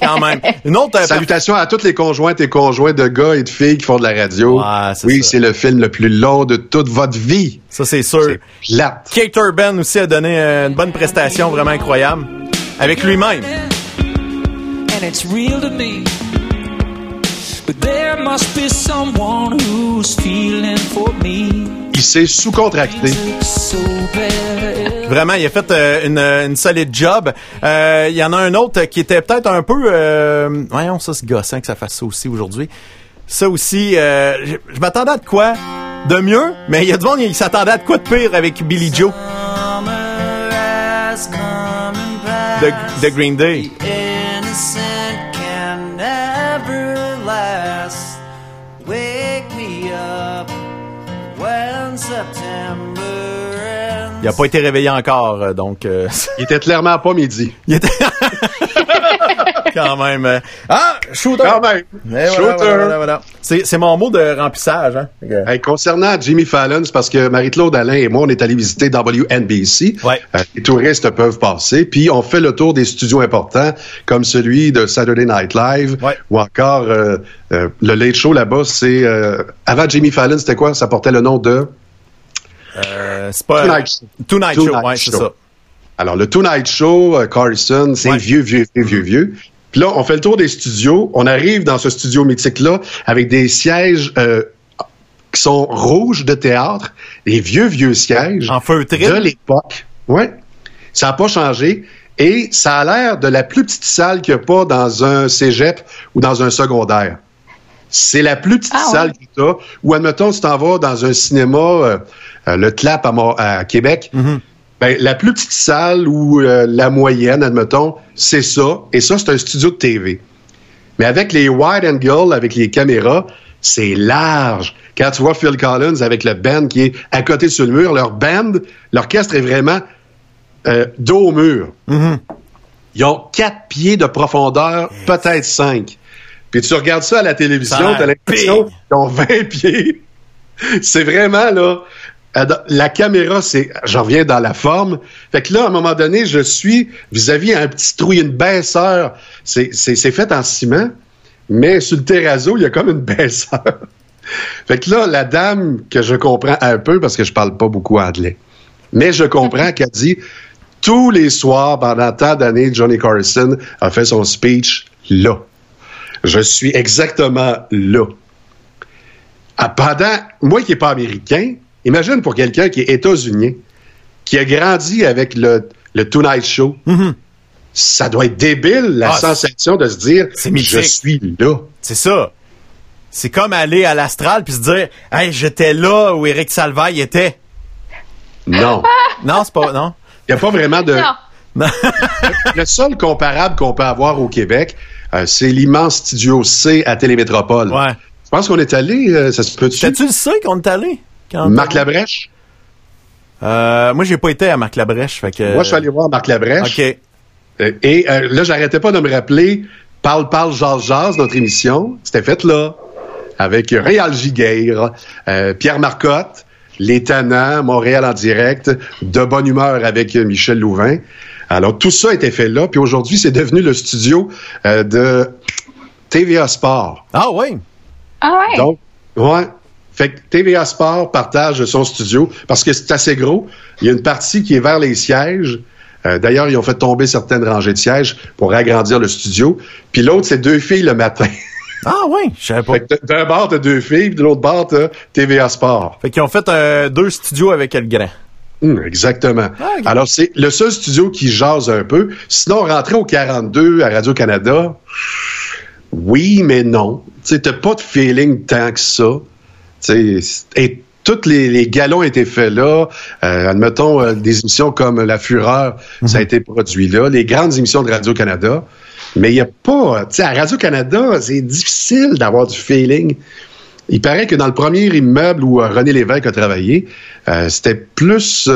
Quand même. Une autre. euh, salutations à toutes les conjointes et conjoints de gars et de filles qui font de la radio. Oui, c'est le film le plus long de toute votre vie. Ça, c'est sûr. C'est plate. Kate Urban aussi a donné euh, une bonne prestation vraiment incroyable. Avec lui-même. and it's real to me. Il s'est sous-contracté. Vraiment, il a fait euh, une, une solide job. Euh, Il y en a un autre qui était peut-être un peu... Euh, voyons, ça, c'est gossant que ça fasse ça aussi aujourd'hui. Ça aussi, euh, je, je m'attendais à de quoi de mieux, mais il y a du monde qui s'attendait à de quoi de pire avec Billy Joe de, de Green Day. Il a pas été réveillé encore, euh, donc... euh, [LAUGHS] Il était clairement pas midi. il était... [LAUGHS] Quand même. euh, Ah, shooter! Quand même. Eh, voilà, Shooter. voilà, voilà, voilà. C'est mon mot de remplissage. Hein? Hey, concernant Jimmy Fallon, c'est parce que Marie-Claude Alain et moi, on est allés visiter WNBC. Ouais. Euh, les touristes peuvent passer. Puis, on fait le tour des studios importants, comme celui de Saturday Night Live, Ouais. ou encore euh, euh, le Late Show là-bas. C'est avant Jimmy Fallon, c'était quoi? Ça portait le nom de? Euh, c'est pas... Tonight Show. Tonight Tonight Show, ouais, c'est Show. ça. Alors, le Tonight Show, euh, Carson, c'est Ouais. vieux, vieux, vieux, vieux, vieux. Puis là, on fait le tour des studios. On arrive dans ce studio mythique-là avec des sièges euh, qui sont rouges de théâtre, des vieux, vieux sièges En feutré. de l'époque. Ouais. Ça n'a pas changé. Et ça a l'air de la plus petite salle qu'il n'y a pas dans un cégep ou dans un secondaire. C'est la plus petite Ah ouais. salle que tu as. Ou admettons, tu t'en vas dans un cinéma, euh, le Clap à, Québec. Ben, la plus petite salle ou euh, la moyenne, admettons, c'est ça. Et ça, c'est un studio de TV. Mais avec les wide angle, avec les caméras, c'est large. quand tu vois Phil Collins avec le band qui est à côté sur le mur, leur band, l'orchestre est vraiment euh, dos au mur. Ils ont quatre pieds de profondeur, peut-être cinq. Puis tu regardes ça à la télévision, t'as l'impression qu'ils ont 20 [LAUGHS] pieds. C'est vraiment, là, euh, la caméra, c'est, j'en reviens dans la forme. Fait que là, à un moment donné, je suis vis-à-vis un petit trou, une baisseur. C'est fait en ciment, mais sur le terrazzo, il y a comme une [LAUGHS] baisseur. Fait que là, la dame que je comprends un peu, parce que je parle pas beaucoup anglais, mais je comprends qu'elle dit tous les soirs, pendant tant d'années, Johnny Carson a fait son speech là. Je suis exactement là. Ah, pendant, moi qui n'ai pas américain, imagine pour quelqu'un qui est états-unien, qui a grandi avec le, le Tonight Show, ça doit être débile, la. Ah, sensation de se dire, je suis là. C'est ça. C'est comme aller à l'astral puis se dire, hey, j'étais là où Eric Salvaille était. Non. [LAUGHS] Non, c'est pas, non. Il n'y a pas vraiment de... Non. [LAUGHS] Le seul comparable qu'on peut avoir au Québec, euh, c'est l'immense studio C à Télémétropole. Ouais. Je pense qu'on est allé, euh, ça se peut-tu? T'as-tu le sais qu'on est allé? Quand- Marc Labrèche? Euh, moi, j'ai pas été à Marc Labrèche, fait que. Moi, je suis allé voir Marc Labrèche. OK. Euh, Et euh, là, j'arrêtais pas de me rappeler Parle, parle, jase, jase, notre émission. C'était fait là. Avec Réal Giguère, euh, Pierre Marcotte, Les Tannants, Montréal en direct, De bonne humeur avec Michel Louvain. Alors, tout ça était fait là. Puis aujourd'hui, c'est devenu le studio euh, de TVA Sport. Ah, oui. Ah ouais? Donc, ouais. Fait que TVA Sport partage son studio parce que c'est assez gros. Il y a une partie qui est vers les sièges. Euh, D'ailleurs, ils ont fait tomber certaines rangées de sièges pour agrandir le studio. Puis l'autre, c'est deux filles le matin. [LAUGHS] Ah, oui. Je savais pas. D'un bord, t'as deux filles, puis de l'autre bord, t'as TVA Sport. Fait qu'ils ont fait euh, deux studios avec le grand. Hum, exactement. Ah. Alors, c'est le seul studio qui jase un peu. Sinon, rentrer au 42 à Radio-Canada, oui, mais non. Tu t'as pas de feeling tant que ça. Et tous les, les galons étaient faits là. Euh, admettons, euh, des émissions comme La Fureur, ça a été produit là. Les grandes émissions de Radio-Canada. Mais il n'y a pas... Tu sais, à Radio-Canada, c'est difficile d'avoir du feeling. Il paraît que dans le premier immeuble où euh, René Lévesque a travaillé, c'était plus,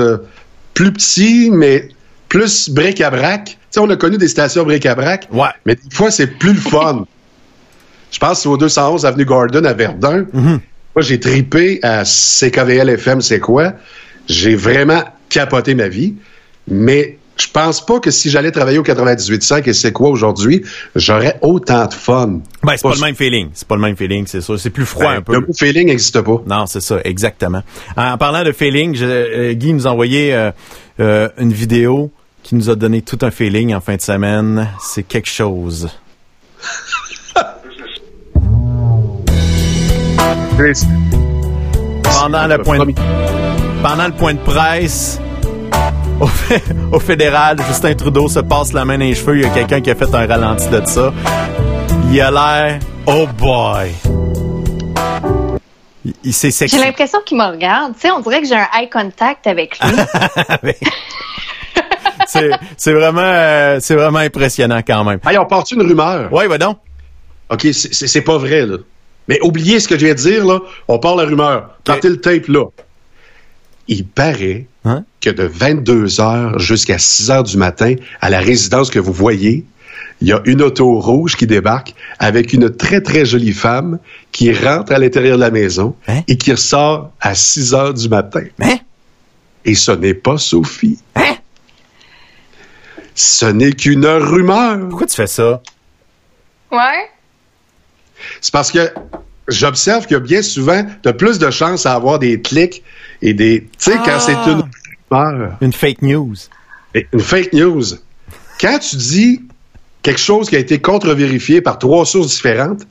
plus petit, mais plus bric-à-brac. Tu on a connu des stations bric-à-brac, Ouais. mais des fois, c'est plus le fun. [LAUGHS] Je pense que c'est au 211 Avenue Gordon à Verdun. Moi, j'ai tripé à CKVL FM, c'est quoi? J'ai vraiment capoté ma vie, mais je pense pas que si j'allais travailler au 98.5 et c'est quoi aujourd'hui, j'aurais autant de fun. Ben, c'est pas Pas le même feeling. C'est pas le même feeling, c'est ça. C'est plus froid Ben, un peu. Le mot feeling n'existe pas. Non, c'est ça, exactement. En parlant de feeling, je- euh, Guy nous a envoyé euh, euh, une vidéo qui nous a donné tout un feeling en fin de semaine. C'est quelque chose. Pendant le point de, pendant le point de presse, au, au fédéral, Justin Trudeau se passe la main dans les cheveux. Il y a quelqu'un qui a fait un ralenti de ça. Il a l'air, oh boy. Il, il s'est. J'ai l'impression qu'il me regarde. Tu sais, on dirait que j'ai un eye contact avec lui. [LAUGHS] c'est c'est vraiment euh, c'est vraiment impressionnant quand même. Hey, on part une rumeur? Ouais, va donc. OK, c'est pas vrai, là. Mais oubliez ce que je viens de dire, là. On part la rumeur. Partez le tape, là. Il paraît Hein? que de 22 h jusqu'à 6 h du matin, à la résidence que vous voyez, il y a une auto rouge qui débarque avec une très, très jolie femme qui rentre à l'intérieur de la maison Hein? et qui ressort à 6 h du matin. Hein? Et ce n'est pas Sophie. Hein? Ce n'est qu'une rumeur. Pourquoi tu fais ça? ouais. C'est parce que j'observe que bien souvent, tu as plus de chances à avoir des clics et des. Tu sais, Ah! quand c'est une rumeur, Une fake news. et une fake news, quand tu dis quelque chose qui a été contre-vérifié par trois sources différentes,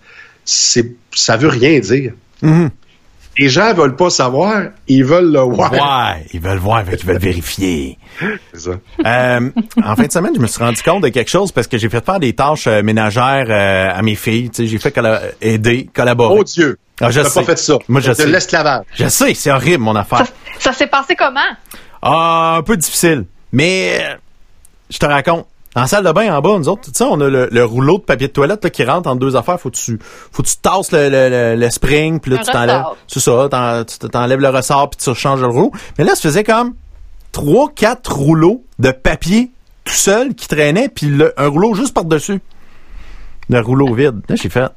c'est ça veut rien dire. Mhm. Les gens veulent pas savoir, ils veulent le voir. Ouais, ils veulent voir, qu'ils veulent vérifier. [LAUGHS] C'est ça. Euh, en fin de semaine, je me suis rendu compte de quelque chose parce que j'ai fait faire des tâches euh, ménagères euh, à mes filles. J'ai fait colla- aider, collaborer. Oh Dieu! Ah, je sais. pas fait ça. Moi, je de l'esclavage. Je sais, c'est horrible mon affaire. Ça, ça s'est passé comment? Ah, un peu difficile. Mais je te raconte. La salle de bain en bas, nous autres, tu sais, on a le, le rouleau de papier de toilette là, qui rentre en deux affaires. Faut que tu, faut que tu tasses le, le, le, le spring, puis là, Un tu t'enlèves. C'est ça, tu t'enlèves le ressort, puis tu rechanges le rouleau. Mais là, ça faisait comme trois, quatre rouleaux de papier tout seul qui traînaient, puis un rouleau juste par-dessus. Le rouleau vide. Là, j'ai fait...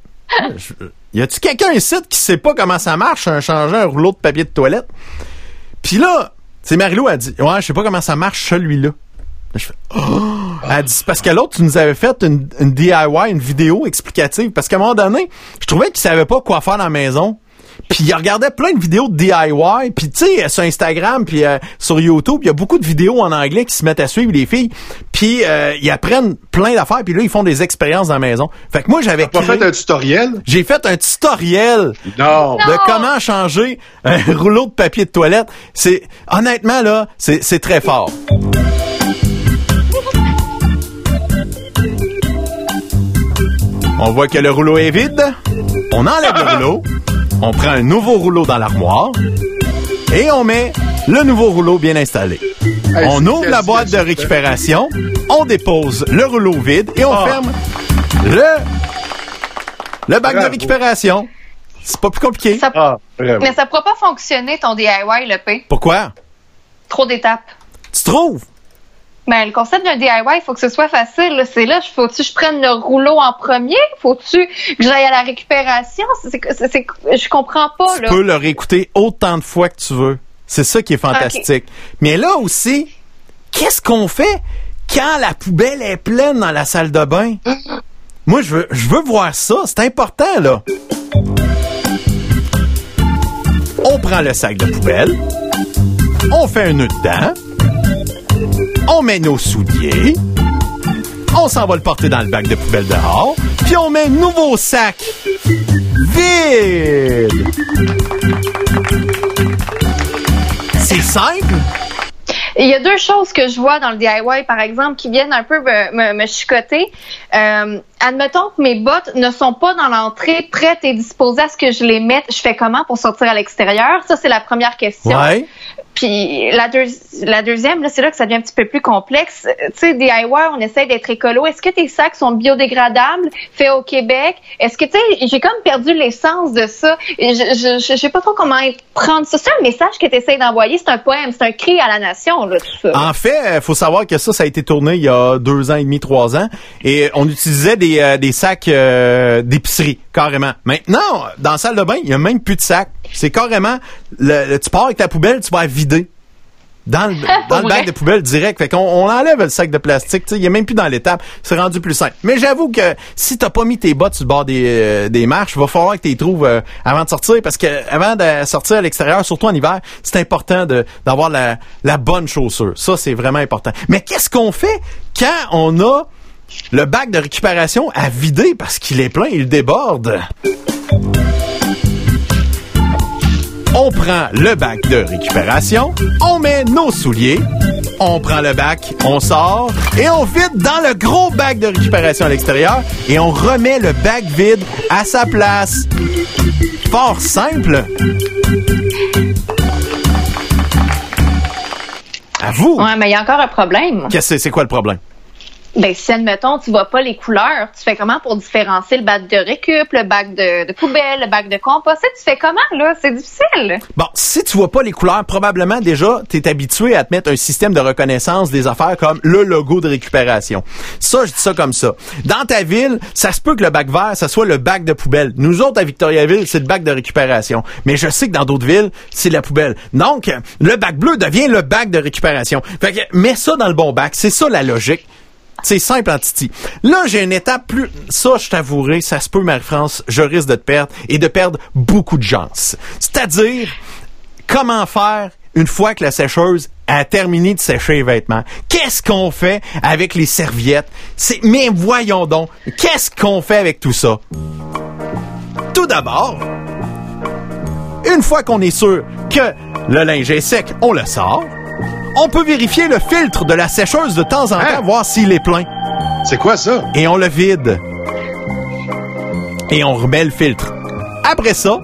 je- Y a-tu quelqu'un ici qui sait pas comment ça marche, un changer un rouleau de papier de toilette? Puis là, c'est Marilou a dit, ouais, je sais pas comment ça marche celui-là. Là, je fais, oh! Elle dit, c'est parce que l'autre, tu nous avais fait une, une DIY, une vidéo explicative. Parce qu'à un moment donné, je trouvais qu'il savait pas quoi faire dans la maison. Puis il regardait plein de vidéos de DIY. Puis tu sais, sur Instagram, puis euh, sur YouTube, il y a beaucoup de vidéos en anglais qui se mettent à suivre les filles. Puis euh, ils apprennent plein d'affaires. Puis là, ils font des expériences dans la maison. Fait que moi, j'avais Pas créé- fait un tutoriel? J'ai fait un tutoriel Non. de comment changer un [LAUGHS] rouleau de papier de toilette. C'est honnêtement là, c'est c'est très fort. On voit que le rouleau est vide. On enlève le rouleau. On prend un nouveau rouleau dans l'armoire. Et on met le nouveau rouleau bien installé. Hey, on ouvre la boîte de récupération. On dépose le rouleau vide et on Ah. ferme le, le bac de récupération. C'est pas plus compliqué. Ça- Ah. Mais ça pourra pas fonctionner, ton DIY, le P? Pourquoi? Trop d'étapes. Tu trouves? Ben, le concept d'un DIY, il faut que ce soit facile. C'est là, faut-tu que je prenne le rouleau en premier? Faut-tu que j'aille à la récupération? C'est, je comprends pas, Tu là. peux le réécouter autant de fois que tu veux. C'est ça qui est fantastique. Mais là aussi, qu'est-ce qu'on fait quand la poubelle est pleine dans la salle de bain? [LAUGHS] Moi, je veux, je veux voir ça. C'est important, là. On prend le sac de poubelle. On fait un nœud dedans. On met nos souliers. On s'en va le porter dans le bac de poubelle dehors. Puis on met un nouveau sac vide. C'est simple. Il y a deux choses que je vois dans le DIY, par exemple, qui viennent un peu me, me, me chicoter. Euh, admettons que mes bottes ne sont pas dans l'entrée, prêtes et disposées à ce que je les mette. Je fais comment pour sortir à l'extérieur? Ça, c'est la première question. Ouais. Puis la, deux, la deuxième, c'est là que ça devient un petit peu plus complexe. Euh, Tu sais, DIY, on essaie d'être écolo. Est-ce que tes sacs sont biodégradables, faits au Québec? Est-ce que, tu sais, j'ai comme perdu l'essence de ça. Je, je, je sais pas trop comment prendre ça. C'est un message que tu essaies d'envoyer. C'est un poème, c'est un cri à la nation, là, tout ça. En fait, il faut savoir que ça, ça a été tourné il y a deux ans et demi, trois ans, et on utilisait des, euh, des sacs euh, d'épicerie, carrément. Maintenant, dans la salle de bain, il y a même plus de sacs. C'est carrément, le, le- tu pars avec ta poubelle, tu vas la vider. Dans le, [LAUGHS] dans le bac de poubelle direct. Fait qu'on on enlève le sac de plastique. Il est même plus dans l'étape. C'est rendu plus simple. Mais j'avoue que si t'as pas mis tes bottes sur le bord des, euh, des marches, il va falloir que tu les trouves euh, avant de sortir. Parce que avant de sortir à l'extérieur, surtout en hiver, c'est important d'avoir la, la bonne chaussure. Ça, c'est vraiment important. Mais qu'est-ce qu'on fait quand on a le bac de récupération à vider parce qu'il est plein, il déborde? On prend le bac de récupération, on met nos souliers, on prend le bac, on sort et on vide dans le gros bac de récupération à l'extérieur et on remet le bac vide à sa place. Fort simple. À vous. Ouais, mais il y a encore un problème. Qu'est-ce que c'est? C'est quoi le problème? Ben, si, admettons, tu vois pas les couleurs, tu fais comment pour différencier le bac de récup, le bac de, poubelle, le bac de compost? Tu fais comment, là? C'est difficile. Bon, si tu vois pas les couleurs, probablement déjà, tu es habitué à te mettre un système de reconnaissance des affaires comme le logo de récupération. Ça, je dis ça comme ça. Dans ta ville, ça se peut que le bac vert, ça soit le bac de poubelle. Nous autres, à Victoriaville, c'est le bac de récupération. Mais je sais que dans d'autres villes, c'est la poubelle. Donc, le bac bleu devient le bac de récupération. Fait que, mets ça dans le bon bac. C'est ça la logique. C'est simple en titi. Là, j'ai une étape plus... Ça, je t'avouerai, ça se peut, Marie-France, je risque de te perdre et de perdre beaucoup de gens. C'est-à-dire, comment faire une fois que la sécheuse a terminé de sécher les vêtements? Qu'est-ce qu'on fait avec les serviettes? C'est... Mais voyons donc, qu'est-ce qu'on fait avec tout ça? Tout d'abord, une fois qu'on est sûr que le linge est sec, on le sort. On peut vérifier le filtre de la sécheuse de temps en temps, Hein? voir s'il est plein. C'est quoi ça? Et on le vide. Et on remet le filtre. Après ça,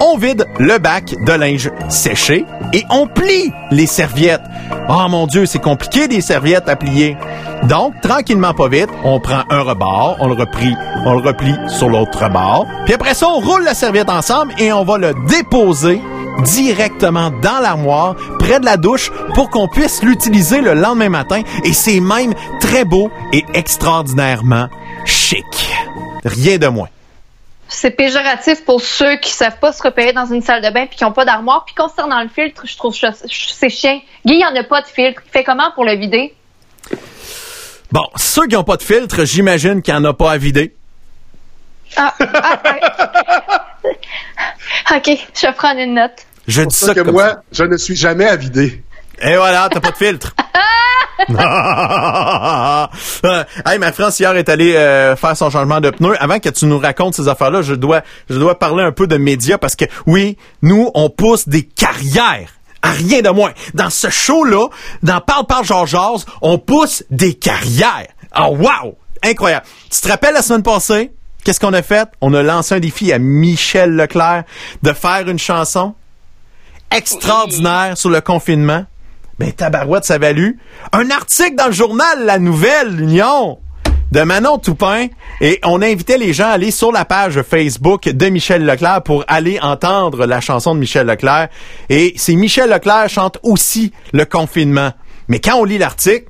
on vide le bac de linge séché et on plie les serviettes. Oh mon Dieu, c'est compliqué des serviettes à plier. Donc, tranquillement, pas vite, on prend un rebord, on le replie, on le replie sur l'autre rebord. Puis après ça, on roule la serviette ensemble et on va le déposer directement dans l'armoire, près de la douche, pour qu'on puisse l'utiliser le lendemain matin. Et c'est même très beau et extraordinairement chic. Rien de moins. C'est péjoratif pour ceux qui savent pas se repérer dans une salle de bain puis qui ont pas d'armoire. Puis concernant le filtre, je trouve c'est chien. Guy, il y en a pas de filtre. Il fait comment pour le vider? Bon, ceux qui n'ont pas de filtre, j'imagine qu'il n'y en a pas à vider. Ah, ah, ah. [LAUGHS] OK, je vais prendre une note. Je dis ça ça que comme moi, ça. je ne suis jamais à vider. Et voilà, t'as pas de filtre. [LAUGHS] [LAUGHS] Hey, ma France hier est allée euh, faire son changement de pneus. Avant que tu nous racontes ces affaires-là, je dois, je dois parler un peu de médias parce que oui, nous, on pousse des carrières. À rien de moins. Dans ce show-là, dans Parle Parle Georges on pousse des carrières. Oh wow! Incroyable. Tu te rappelles la semaine passée? Qu'est-ce qu'on a fait? On a lancé un défi à Michel Leclerc de faire une chanson extraordinaire sur le confinement. Ben, tabarouette, ça valu un article dans le journal La Nouvelle Union de Manon Toupin et on invitait les gens à aller sur la page Facebook de Michel Leclerc pour aller entendre la chanson de Michel Leclerc et c'est Michel Leclerc chante aussi le confinement. Mais quand on lit l'article,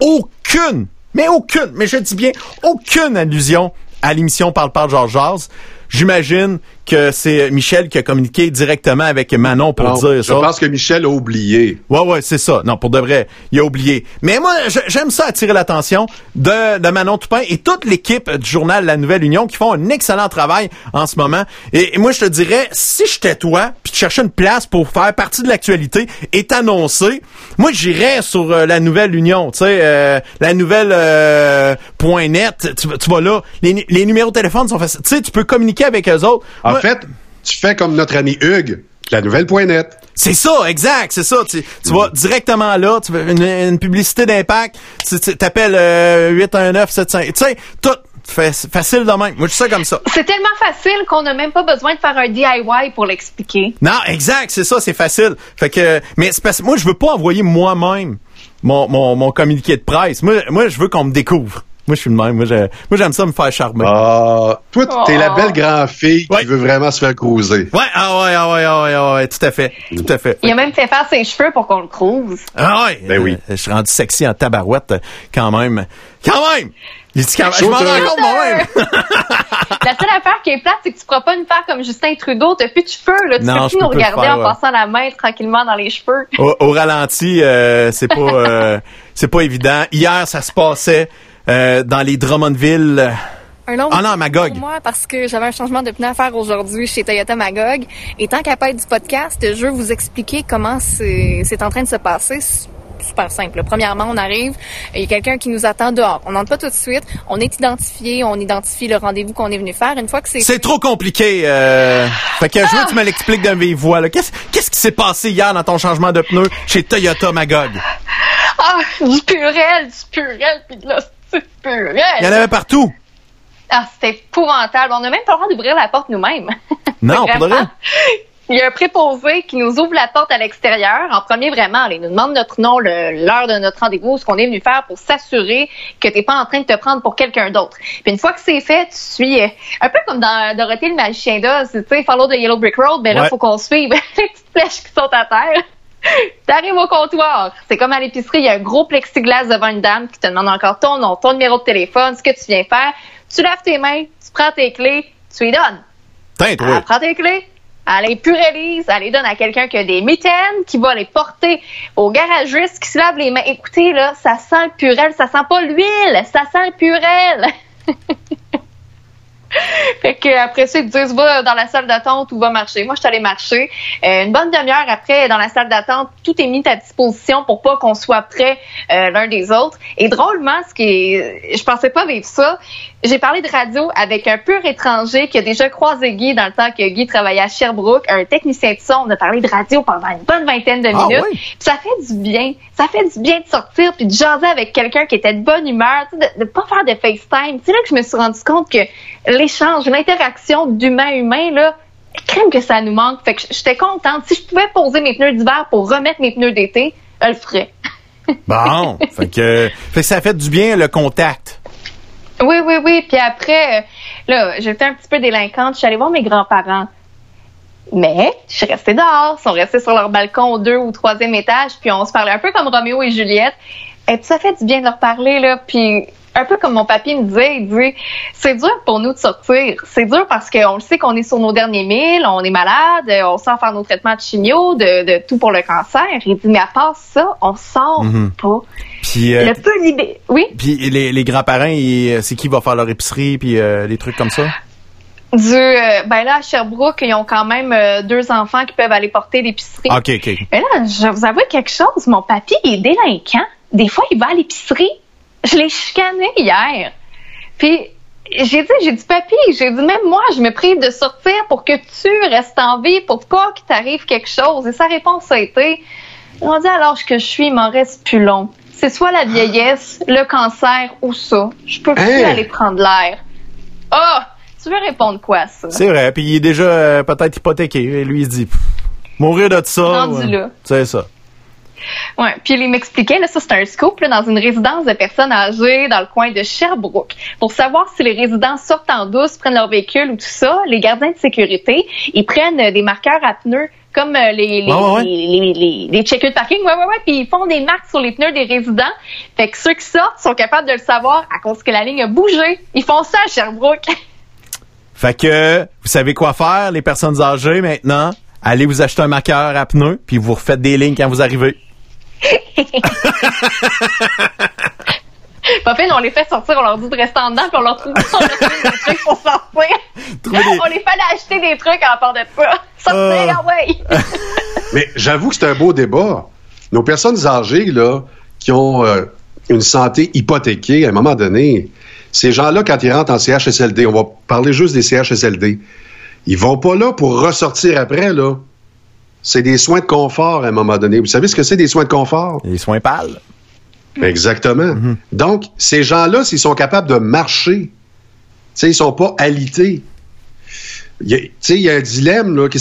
aucune, mais aucune, mais je dis bien aucune allusion à l'émission Parle Parle Georges Jazz. J'imagine que c'est Michel qui a communiqué directement avec Manon pour Non, dire je ça. pense que Michel a oublié. Ouais, ouais, c'est ça. Non, pour de vrai, il a oublié. Mais moi, je- j'aime ça attirer l'attention de, de Manon Toupin et toute l'équipe du journal La Nouvelle Union qui font un excellent travail en ce moment. Et, et moi, je te dirais, si j'étais toi, puis tu cherchais une place pour faire partie de l'actualité et t'annoncer, moi, j'irais sur euh, La Nouvelle Union, tu sais, euh, la nouvelle euh, point net, tu, vas- tu vas là, les, les numéros de téléphone sont faciles. Tu sais, tu peux communiquer avec eux autres. En fait, tu fais comme notre ami Hugues, la nouvelle.net. c'est ça, exact, c'est ça. Tu, tu vas directement là, tu veux une, une publicité d'impact, tu tu- t'appelles euh, 819 75 Tu sais, tout fa- facile de même. Moi, je suis ça comme ça. C'est tellement facile qu'on n'a même pas besoin de faire un DIY pour l'expliquer. Non, exact, c'est ça, c'est facile. Fait que, mais c'est parce que moi, je veux pas envoyer moi-même mon, mon, mon communiqué de presse. Moi, moi, je veux qu'on me découvre. Moi, je suis le même. Moi, j'ai- moi, j'aime ça me faire charmer. Ah, toi, t'es Oh. la belle grand-fille Ouais. qui veut vraiment se faire cruiser. Ouais, ah ouais, ah ouais, ah ouais, ah ouais, tout à fait, tout à fait. Il a même fait faire ses cheveux pour qu'on le crouse. Ah ouais, Ben oui. euh, je suis rendu sexy en tabarouette quand même. Quand même! Il dit quand même. Je m'en rends compte moi-même. [LAUGHS] La seule affaire qui est plate, c'est que tu pourras pas nous faire comme Justin Trudeau. T'as plus de cheveux, là. Tu Non, peux plus nous peux regarder faire, en ouais. passant la main tranquillement dans les cheveux. au, au ralenti, euh, c'est pas euh, [LAUGHS] c'est pas évident. Hier, ça se passait euh, dans les Drummondville. Un long Ah non, Magog. Pour moi, parce que j'avais un changement de pneu à faire aujourd'hui chez Toyota Magog. Et tant qu'à pas être du podcast, je veux vous expliquer comment c'est en train de se passer. C'est Super simple. Premièrement, on arrive, il y a quelqu'un qui nous attend dehors. On n'entre pas tout de suite. On est identifié, on identifie le rendez-vous qu'on est venu faire. Une fois que c'est C'est trop compliqué. Euh... Fait que je veux que tu me l'expliques d'un vive voix. là. Qu'est-ce qui s'est passé hier dans ton changement de pneu chez Toyota Magog? Ah, du purel, du purel, puis de. Il y en avait partout. Ah, c'était épouvantable. On n'a même pas le droit d'ouvrir la porte nous-mêmes. [LAUGHS] Non, de vrai. Il y a un préposé qui nous ouvre la porte à l'extérieur. En premier, vraiment, il nous demande notre nom, l'heure de notre rendez-vous, ce qu'on est venu faire pour s'assurer que t'es pas en train de te prendre pour quelqu'un d'autre. Puis une fois que c'est fait, tu suis euh, un peu comme dans Dorothée le magicien d'Oz, tu sais, follow the yellow brick road, ben là, Ouais. faut qu'on suive [LAUGHS] les petites flèches qui sont à terre. [LAUGHS] T'arrives au comptoir. C'est comme à l'épicerie, il y a un gros plexiglas devant une dame qui te demande encore ton nom, ton numéro de téléphone, ce que tu viens faire. Tu laves tes mains, tu prends tes clés, tu lui donnes. Tain, Elle toi. prend tes clés, elle les purélise, elle les donne à quelqu'un qui a des mitaines, qui va les porter au garagiste, qui se lave les mains. Écoutez, là, ça sent le purel, ça sent pas l'huile, ça sent le purel. [LAUGHS] [LAUGHS] Fait que après ça, ils disent va dans la salle d'attente ou va marcher. Moi, je suis allée marcher. Euh, une bonne demi-heure après, dans la salle d'attente, tout est mis à disposition pour pas qu'on soit près euh, l'un des autres. Et drôlement, ce qui est, je pensais pas vivre ça. J'ai parlé de radio avec un pur étranger qui a déjà croisé Guy dans le temps que Guy travaillait à Sherbrooke, un technicien de son. On a parlé de radio pendant une bonne vingtaine de Ah minutes. ça fait du bien. Ça fait du bien de sortir puis de jaser avec quelqu'un qui était de bonne humeur, de, de pas faire de FaceTime. C'est là que je me suis rendu compte que l'échange, l'interaction d'humain à humain, là, crème que ça nous manque. Fait que j'étais contente. Si je pouvais poser mes pneus d'hiver pour remettre mes pneus d'été, je le ferais. Bon, [LAUGHS] fait que, fait que ça fait du bien le contact. Oui, oui, oui. Puis après, euh, là, j'étais un petit peu délinquante. Je suis allée voir mes grands-parents. Mais je suis restée dehors. Ils sont restés sur leur balcon au deux ou troisième étage. Puis on se parlait un peu comme Roméo et Juliette. Et puis ça fait du bien de leur parler, là. Puis un peu comme mon papy me disait, il dit, c'est dur pour nous de sortir. C'est dur parce qu'on le sait qu'on est sur nos derniers milles, on est malade, on sort faire nos traitements de chimio, de, de tout pour le cancer. Il dit, mais à part ça, on sort Mhm. pas. Puis, euh, Le peu libé... Oui? puis les, les grands-parents, ils- c'est qui va faire leur épicerie puis euh, des trucs comme ça? Du, euh, ben là, à Sherbrooke, ils ont quand même euh, deux enfants qui peuvent aller porter l'épicerie. OK, OK. Mais là, je vous avoue quelque chose. Mon papy il est délinquant. Des fois, il va à l'épicerie. Je l'ai chicané hier. Puis, j'ai dit, j'ai dit, papy, j'ai dit, même moi, je me prive de sortir pour que tu restes en vie, pour pas qu'il t'arrive quelque chose. Et sa réponse a été, on dit l'âge que je suis, il m'en reste plus long. C'est soit la vieillesse, le cancer ou ça. Je peux plus Hein? aller prendre l'air. Ah! tu veux répondre quoi à ça? C'est vrai, puis il est déjà euh, peut-être hypothéqué. Et lui, il dit, pff, mourir de ça. Ouais. là. C'est ça. Ouais. Puis il m'expliquait, là, ça c'est un scoop, là, dans une résidence de personnes âgées dans le coin de Sherbrooke. Pour savoir si les résidents sortent en douce, prennent leur véhicule ou tout ça, les gardiens de sécurité, ils prennent euh, des marqueurs à pneus comme euh, les, les, Ouais, ouais, les checkers de parking, ouais, ouais, ouais, puis ils font des marques sur les pneus des résidents. Fait que ceux qui sortent sont capables de le savoir à cause que la ligne a bougé. Ils font ça à Sherbrooke. [LAUGHS] Fait que, vous savez quoi faire, les personnes âgées, maintenant? Allez vous acheter un marqueur à pneus, puis vous refaites des lignes quand vous arrivez. [LAUGHS] Pas fait, on les fait sortir, on leur dit de rester en dedans, puis on leur trouve on leur trouve des trucs pour sortir. Des- On les fait aller acheter des trucs à part de ça. Sortez, Ah. ah ouais! [LAUGHS] Mais j'avoue que c'est un beau débat. Nos personnes âgées, là, qui ont euh, une santé hypothéquée, à un moment donné, ces gens-là, quand ils rentrent en CHSLD, on va parler juste des CHSLD, ils vont pas là pour ressortir après, là. C'est des soins de confort à un moment donné. Vous savez ce que c'est des soins de confort? Les soins pâles. Exactement. Donc, ces gens-là, s'ils sont capables de marcher, ils sont pas alités. Il y a- Tu sais, il y a un dilemme, là. Que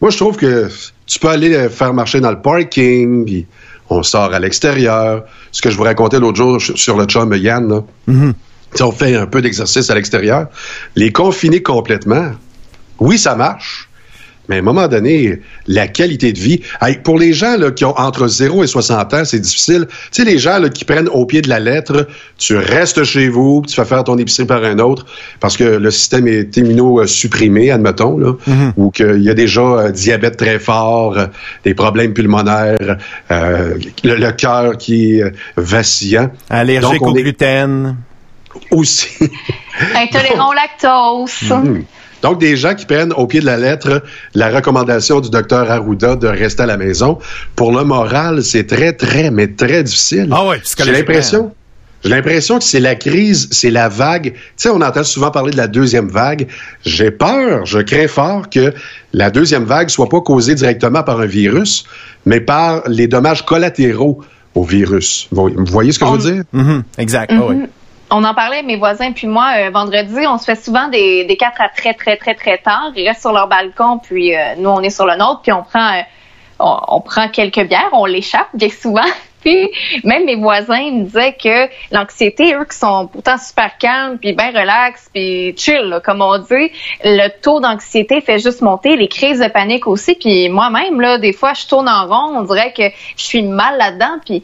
Moi, je trouve que tu peux aller euh, faire marcher dans le parking, puis on sort à l'extérieur. Ce que je vous racontais l'autre jour sur le chum Yann, là. Sais, on fait un peu d'exercice à l'extérieur. Les confiner complètement, oui, ça marche. Mais à un moment donné, la qualité de vie. Hey, pour les gens là, qui ont entre 0 et 60 ans, c'est difficile. Tu sais, les gens là, qui prennent au pied de la lettre, tu restes chez vous, tu fais faire ton épicerie par un autre, parce que le système est immunosupprimé, admettons, là, ou qu'il y a déjà un diabète très fort, euh, des problèmes pulmonaires, euh, le, le cœur qui est euh, vacillant. Allergique Donc, au est- gluten. Aussi. Intolérant au lactose. Mhm. Donc, des gens qui prennent au pied de la lettre la recommandation du docteur Arruda de rester à la maison. Pour le moral, c'est très, très, mais très difficile. Ah ouais, J'ai l'impression. J'ai l'impression que c'est la crise, c'est la vague. Tu sais, on entend souvent parler de la deuxième vague. J'ai peur, je crains fort que la deuxième vague soit pas causée directement par un virus, mais par les dommages collatéraux au virus. Vous voyez ce que je veux dire? Mhm, Exact. ah ouais. On en parlait, mes voisins puis moi, euh, vendredi, on se fait souvent des, des quatre à très, très, très, très tard. Ils restent sur leur balcon, puis euh, nous, on est sur le nôtre, puis on prend, euh, on, prend quelques bières, on l'échappe bien souvent. [LAUGHS] Puis même mes voisins me disaient que l'anxiété, eux qui sont pourtant super calmes, puis bien relax, puis chill, comme on dit, le taux d'anxiété fait juste monter, les crises de panique aussi. Puis moi-même, là, des fois, je tourne en rond, on dirait que je suis mal là-dedans, puis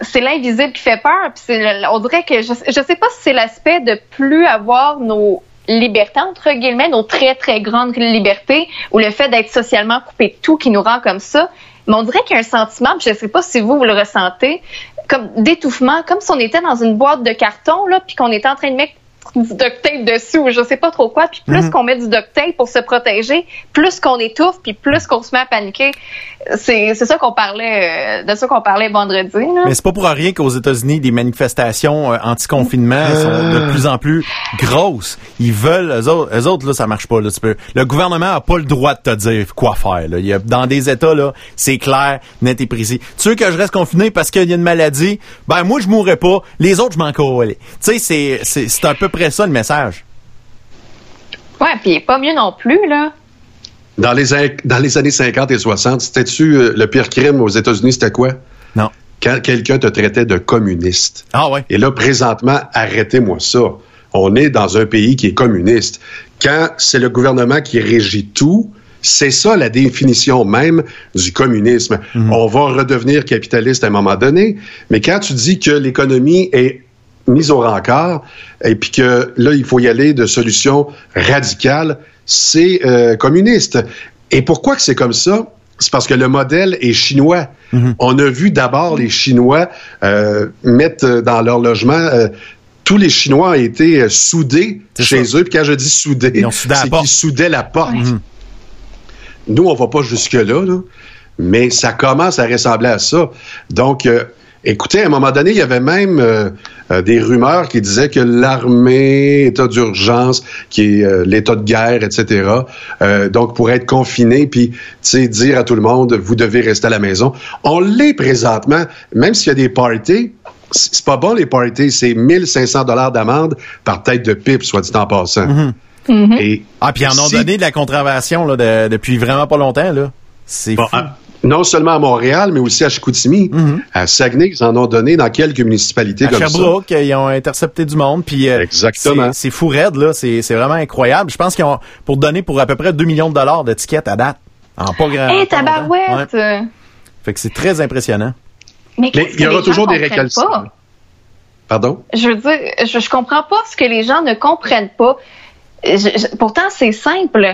c'est l'invisible qui fait peur. Puis on dirait que je, je sais pas si c'est l'aspect de plus avoir nos libertés entre guillemets, nos très très grandes libertés, ou le fait d'être socialement coupé de tout qui nous rend comme ça. Mais on dirait qu'il y a un sentiment, je sais pas si vous vous le ressentez, comme d'étouffement, comme si on était dans une boîte de carton là, puis qu'on était en train de mettre du duct tape dessus ou je sais pas trop quoi. Puis plus qu'on met du duct tape pour se protéger, plus qu'on étouffe, puis plus qu'on se met à paniquer. C'est c'est ça qu'on parlait, euh, de ça qu'on parlait vendredi. Là. Mais c'est pas pour rien qu'aux États-Unis, des manifestations euh, anti-confinement sont de plus en plus grosses. Ils veulent, eux autres, eux autres, là, ça marche pas. Là, tu peux, le gouvernement a pas le droit de te dire quoi faire. Là. Il y a, dans des États, là, c'est clair, net et précis. Tu veux que je reste confiné parce qu'il y a une maladie? Ben, moi, je mourrais pas. Les autres, je m'en. Tu sais, c'est, c'est, c'est à peu près ça, le message? Ouais, puis pas mieux non plus là. Dans les, an- dans les années 50 et 60, c'était-tu euh, le pire crime aux États-Unis, c'était quoi? Non. quand quelqu'un te traitait de communiste. Ah ouais. Et là, présentement, arrêtez-moi ça. On est dans un pays qui est communiste. Quand c'est le gouvernement qui régit tout, c'est ça la définition même du communisme. On va redevenir capitaliste à un moment donné, mais quand tu dis que l'économie est mise au rencard et puis que là, il faut y aller de solutions radicales, c'est euh, communiste. Et pourquoi que c'est comme ça? C'est parce que le modèle est chinois. On a vu d'abord les Chinois euh, mettre euh, dans leur logement euh, tous les Chinois ont été euh, soudés chez ça. eux. Puis quand je dis soudés, c'est qu'ils soudaient la porte. Nous, on va pas jusque-là, là, mais ça commence à ressembler à ça. Donc, euh, écoutez, à un moment donné, il y avait même euh, euh, des rumeurs qui disaient que l'armée, état d'urgence, qui est euh, l'état de guerre, etc., euh, donc pour être confiné, puis, tu sais, dire à tout le monde, vous devez rester à la maison. On l'est présentement, même s'il y a des parties, c'est pas bon les parties, c'est 1500 dollars d'amende par tête de pipe, soit dit en passant. Et Ah, puis ils en ont Si- donné de la contravention là, de- depuis vraiment pas longtemps. là. C'est Bon, fou. à- non seulement à Montréal, mais aussi à Chicoutimi. À Saguenay, ils en ont donné dans quelques municipalités À comme Sherbrooke, ils ont intercepté du monde. Puis euh, Exactement. c'est- fou raide, là. C'est c'est vraiment incroyable. Je pense qu'ils ont pour donner pour à peu près 2 millions de dollars de tickets à date. En pas grand. Hé, tabarouette! Ouais. Fait que c'est très impressionnant. Mais, Mais qu'est-ce il y que aura toujours des récalcitrants. Pardon? Je veux dire, je, je comprends pas ce que les gens ne comprennent pas. Je- je- pourtant, c'est simple.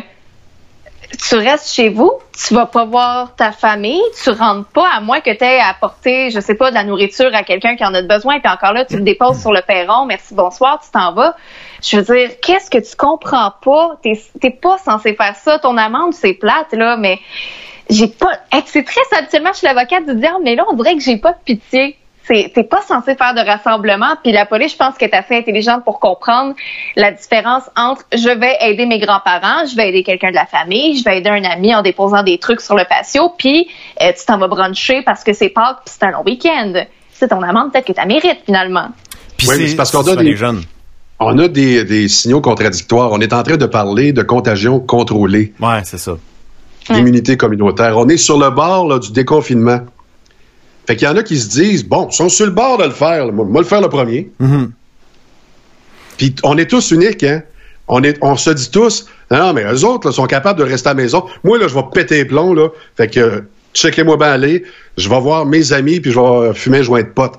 Tu restes chez vous, tu vas pas voir ta famille, tu rentres pas à moins que tu aies apporté, je sais pas, de la nourriture à quelqu'un qui en a besoin, puis encore là, tu le déposes sur le perron, merci, bonsoir, tu t'en vas. Je veux dire, qu'est-ce que tu comprends pas? T'es pas censé faire ça. Ton amende, c'est plate, là, mais j'ai pas. C'est très habituellement chez l'avocat de dire, mais là, on dirait que j'ai pas de pitié. C'est- T'es pas censé faire de rassemblement. Puis la police, je pense qu'elle est assez intelligente pour comprendre la différence entre je vais aider mes grands-parents, je vais aider quelqu'un de la famille, je vais aider un ami en déposant des trucs sur le patio, puis euh, tu t'en vas bruncher parce que c'est Pâques puis c'est un long week-end. C'est ton amende peut-être que tu mérites finalement. Puis Oui, c'est parce qu'on a des- jeunes. On a des, des signaux contradictoires. On est en train de parler de contagion contrôlée, Ouais, c'est ça. d'immunité communautaire. On est sur le bord là, du déconfinement. Fait qu'il y en a qui se disent, bon, ils sont sur le bord de le faire. Moi, moi, le faire le premier. Puis on est tous uniques, hein? On, est, on se dit tous, non, mais eux autres là, sont capables de rester à la maison. Moi, là, je vais péter les plombs, là. Fait que, checkez-moi bien aller. Je vais voir mes amis, puis je vais fumer un joint de pote.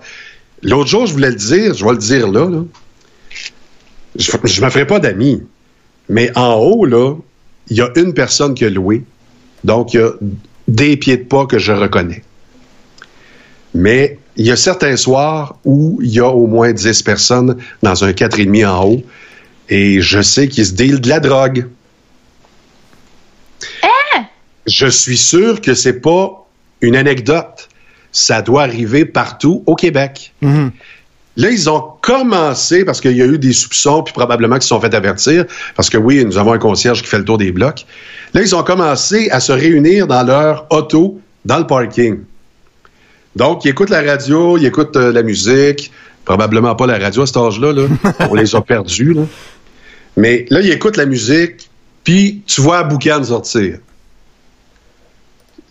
L'autre jour, je voulais le dire, je vais le dire là, là. Je, je me ferai pas d'amis. Mais en haut, là, il y a une personne qui a loué. Donc, il y a des pieds de pas que je reconnais. Mais il y a certains soirs où il y a au moins 10 personnes dans un 4,5 en haut. Et je sais qu'ils se dealent de la drogue. Je suis sûr que c'est pas une anecdote. Ça doit arriver partout au Québec. Là, ils ont commencé, parce qu'il y a eu des soupçons, puis probablement qu'ils se sont fait avertir, parce que oui, nous avons un concierge qui fait le tour des blocs. Là, ils ont commencé à se réunir dans leur auto, dans le parking. Donc, ils écoutent la radio, ils écoutent euh, la musique, probablement pas la radio à cet âge-là, là. [LAUGHS] on les a perdus. Là. Mais là, ils écoutent la musique, puis tu vois la boucane sortir.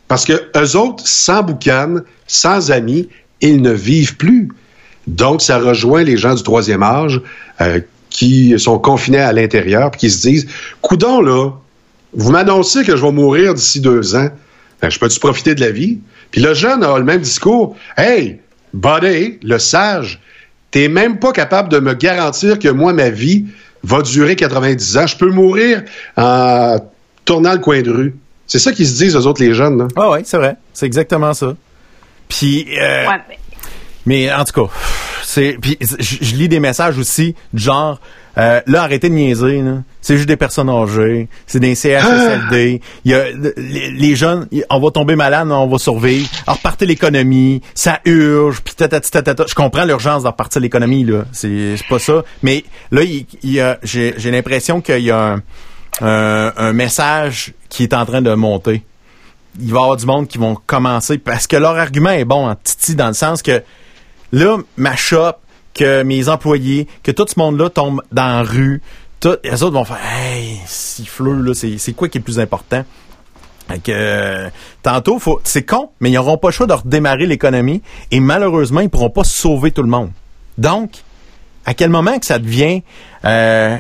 Parce que eux autres, sans boucan, sans amis, ils ne vivent plus. Donc, ça rejoint les gens du troisième âge euh, qui sont confinés à l'intérieur puis qui se disent Coudon, là, vous m'annoncez que je vais mourir d'ici deux ans. Ben, je peux-tu profiter de la vie? Puis le jeune a le même discours. Hey, buddy, le sage, t'es même pas capable de me garantir que moi, ma vie va durer 90 ans. Je peux mourir en tournant le coin de rue. C'est ça qu'ils se disent, eux autres, les jeunes. Là. Ah ouais, c'est vrai. C'est exactement ça. Puis, euh, Ouais, mais- mais en tout cas, c'est. Puis je je lis des messages aussi du genre. Euh, là, arrêtez de niaiser. là. C'est juste des personnes âgées. C'est des CHSLD. Il y a les, les jeunes. On va tomber malade, on va survivre. Alors, repartez l'économie. Ça urge. Puis. Je comprends l'urgence de repartir l'économie là. C'est c'est pas ça. Mais là, il, il y a. J'ai j'ai l'impression qu'il y a un, un, un message qui est en train de monter il va y avoir du monde qui vont commencer parce que leur argument est bon en titi dans le sens que là, ma shop, que mes employés, que tout ce monde-là tombe dans la rue, tout, les autres vont faire Hey, siffleux, là, c'est, quoi qui est le plus important? Que, tantôt, faut, c'est con, mais ils n'auront pas le choix de redémarrer l'économie et malheureusement, ils pourront pas sauver tout le monde. Donc, à quel moment que ça devient, euh,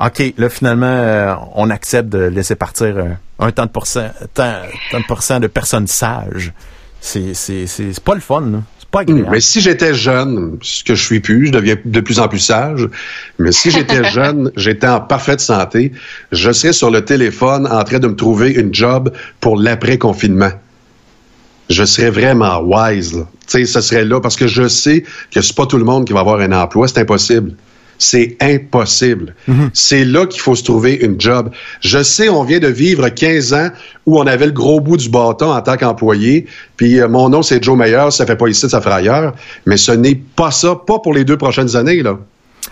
OK, là, finalement, euh, on accepte de laisser partir euh, un tant de pourcent, tant, de personnes sages. C'est, c'est, c'est, pas le fun, pas agréable. Mais si j'étais jeune, ce que je suis plus, je deviens de plus en plus sage, mais si j'étais [LAUGHS] jeune, j'étais en parfaite santé, je serais sur le téléphone en train de me trouver une job pour l'après-confinement. Je serais vraiment wise. Tu sais, ce serait là parce que je sais que c'est pas tout le monde qui va avoir un emploi, c'est impossible. C'est impossible. C'est là qu'il faut se trouver une job. Je sais, on vient de vivre 15 ans où on avait le gros bout du bâton en tant qu'employé. Puis euh, mon nom, c'est Joe Meyer. Ça fait pas ici, ça fait ailleurs. Mais ce n'est pas ça, pas pour les deux prochaines années, là.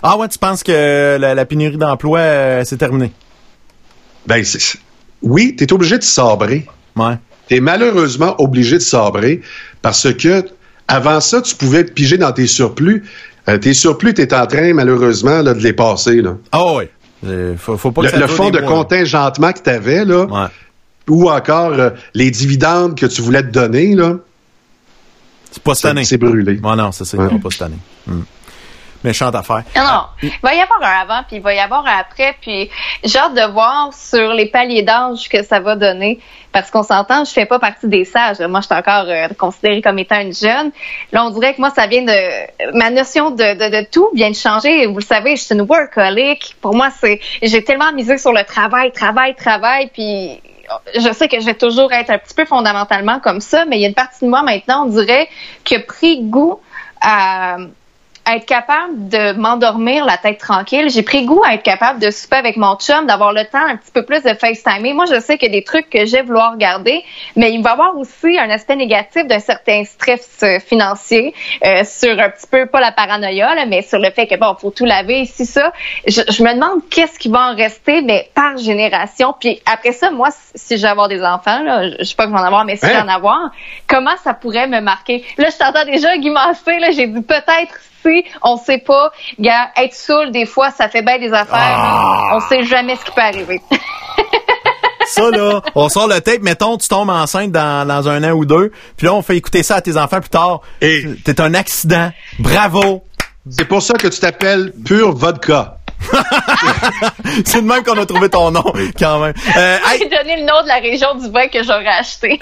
Ah ouais, tu penses que la, la pénurie d'emploi, euh, c'est terminé? Ben, oui, tu es obligé de sabrer. Ouais. Tu es malheureusement obligé de sabrer parce que avant ça, tu pouvais piger dans tes surplus. Euh, tes surplus, tu es en train, malheureusement, là, de les passer. Là. Ah ouais. Euh, faut, faut pas que Le, ça le fonds de mois, contingentement que tu avais, là, Ouais. ou encore euh, les dividendes que tu voulais te donner, là, c'est année. c'est brûlé. Ah non, ça, c'est Ouais. pas cette année. Hmm. Méchante affaire. Non. Il va y avoir un avant, puis il va y avoir un après, puis j'ai hâte de voir sur les paliers d'âge que ça va donner. Parce qu'on s'entend, je fais pas partie des sages. Moi, je suis encore euh, considérée comme étant une jeune. Là, on dirait que moi, ça vient de... Ma notion de, de, tout vient de changer. Vous le savez, je suis une workaholic. Pour moi, c'est... J'ai tellement misé sur le travail, travail, travail, puis je sais que je vais toujours être un petit peu fondamentalement comme ça, mais il y a une partie de moi maintenant, on dirait, qui a pris goût à être capable de m'endormir la tête tranquille. J'ai pris goût à être capable de souper avec mon chum, d'avoir le temps un petit peu plus de FaceTimer. Moi, je sais qu'il y a des trucs que j'ai vouloir garder, mais il va y avoir aussi un aspect négatif d'un certain stress euh, financier euh, sur un petit peu, pas la paranoïa, là, mais sur le fait que, bon, faut tout laver ici, ça. Je, je me demande qu'est-ce qui va en rester, mais par génération. Puis après ça, moi, si je vais avoir des enfants, là, je sais pas que je vais en avoir, mais si Hein? en avoir, comment ça pourrait me marquer? Là, je t'entends déjà guimancer, là, j'ai dit peut-être si, on sait pas. Gars, être saoul, des fois, ça fait bien des affaires. là. On sait jamais ce qui peut arriver. [LAUGHS] Ça, là, on sort le tape, mettons, tu tombes enceinte dans, dans un an ou deux, puis là, on fait écouter ça à tes enfants plus tard. Et- T'es un accident. Bravo. C'est pour ça que tu t'appelles Pure Vodka. [LAUGHS] C'est de même qu'on a trouvé ton nom, quand même. Euh, [LAUGHS] J'ai donné le nom de la région du vin que j'aurais acheté.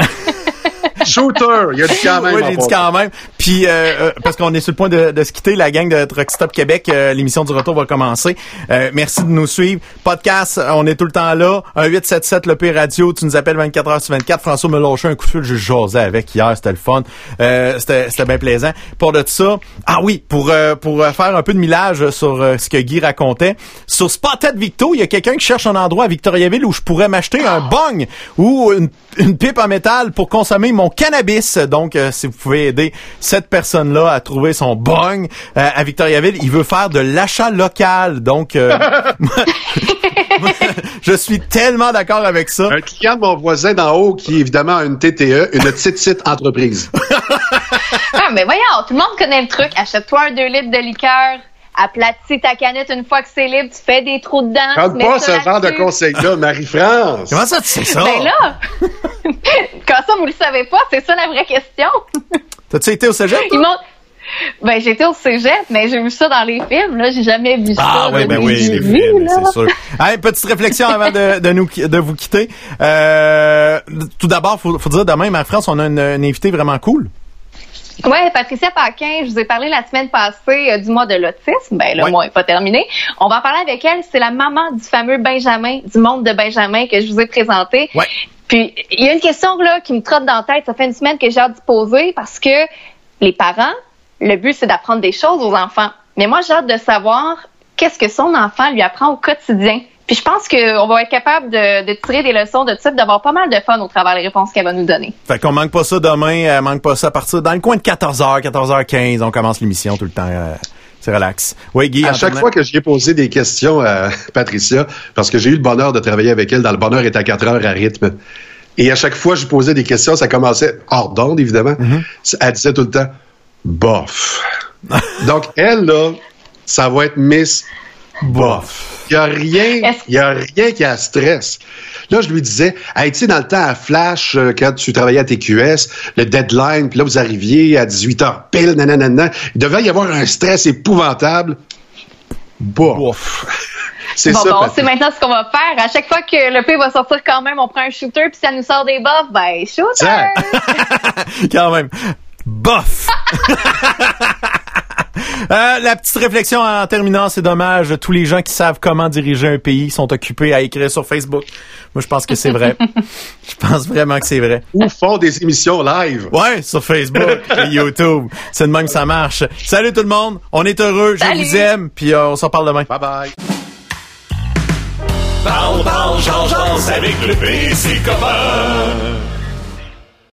[LAUGHS] Shooter, il a du quand même. Oui, j'ai dit quand même. Puis euh, euh, parce qu'on est sur le point de, de se quitter, la gang de Truck Stop Québec, euh, l'émission du retour va commencer. Euh, merci de nous suivre. Podcast, on est tout le temps là. Un 877 le P radio, tu nous appelles 24 heures sur 24. François me lâchait un coup de fil, je jasais avec hier, c'était le fun. Euh, c'était c'était bien plaisant. Pour de ça, ah oui, pour euh, pour faire un peu de millage sur ce que Guy racontait, sur Spotted Victo, il y a quelqu'un qui cherche un endroit à Victoriaville où je pourrais m'acheter un bong ou une, une pipe en métal pour consommer mon cannabis. Donc, euh, si vous pouvez aider cette personne-là à trouver son bong euh, à Victoriaville, il veut faire de l'achat local. Donc, euh, [LAUGHS] [LAUGHS] je suis tellement d'accord avec ça. Un client de mon voisin d'en haut qui, évidemment, a une TTE, une petite petite entreprise. [LAUGHS] ah, mais voyons, tout le monde connaît le truc. Achète-toi un 2 litres de liqueur. Aplatis ta canette une fois que c'est libre, tu fais des trous dedans. mets pas ce genre de conseil-là, Marie-France. Comment ça, tu sais ça? Ben là, [LAUGHS] quand ça, vous le savez pas, c'est ça la vraie question. [LAUGHS] T'as-tu été au cégep? Ils m'ont... Ben, j'étais au cégep, mais j'ai vu ça dans les films, là. J'ai jamais vu ça. Ah oui, ben oui, les films, c'est sûr. Hey, petite réflexion avant de, de nous de vous quitter. Euh, tout d'abord, faut, faut dire demain, ma France, on a une, une invitée vraiment cool. Ouais, Patricia Paquin, je vous ai parlé la semaine passée euh, du mois de l'autisme. Ben, le Ouais. mois n'est pas terminé. On va en parler avec elle. C'est la maman du fameux Benjamin, du monde de Benjamin que je vous ai présenté. Ouais. Puis, il y a une question là qui me trotte dans la tête. Ça fait une semaine que j'ai hâte d'y poser parce que les parents, le but, c'est d'apprendre des choses aux enfants. Mais moi, j'ai hâte de savoir qu'est-ce que son enfant lui apprend au quotidien. Puis je pense qu'on va être capable de, de tirer des leçons de type, d'avoir pas mal de fun au travers des réponses qu'elle va nous donner. Fait qu'on manque pas ça demain, euh, manque pas ça à partir dans le coin de 14h, 14h15, on commence l'émission tout le temps. euh, c'est relax. Oui, Guy. À chaque fois que j'y ai posé des questions à [LAUGHS] Patricia, parce que j'ai eu le bonheur de travailler avec elle dans le bonheur est à 4 heures à rythme. Et à chaque fois que je posais des questions, ça commençait hors d'onde, évidemment. Elle disait tout le temps bof. [LAUGHS] Donc, elle, là, ça va être Miss Bof. Il n'y a rien, Est-ce- il y a rien qui a stress. Là, je lui disais, hey, tu sais, dans le temps à Flash, euh, quand tu travaillais à TQS, le deadline, puis là, vous arriviez à 18h pile, nanana, il devait y avoir un stress épouvantable. Bon. Ouf. [LAUGHS] C'est Bon, ça, bon, sait maintenant ce qu'on va faire. À chaque fois que le P va sortir quand même, on prend un shooter, puis ça nous sort des buffs, ben, shooter! [LAUGHS] [LAUGHS] Quand même. Bof! Euh, la petite réflexion en terminant, c'est dommage. Tous les gens qui savent comment diriger un pays sont occupés à écrire sur Facebook. Moi, je pense que c'est vrai. [LAUGHS] je pense vraiment que c'est vrai. Ou font des émissions live. Ouais, sur Facebook et [LAUGHS] YouTube. C'est de même que ça marche. Salut tout le monde. On est heureux. Je vous aime. Puis euh, on s'en parle demain. Bye bye. Parle, parle, Jean, Jean, avec le PC copain.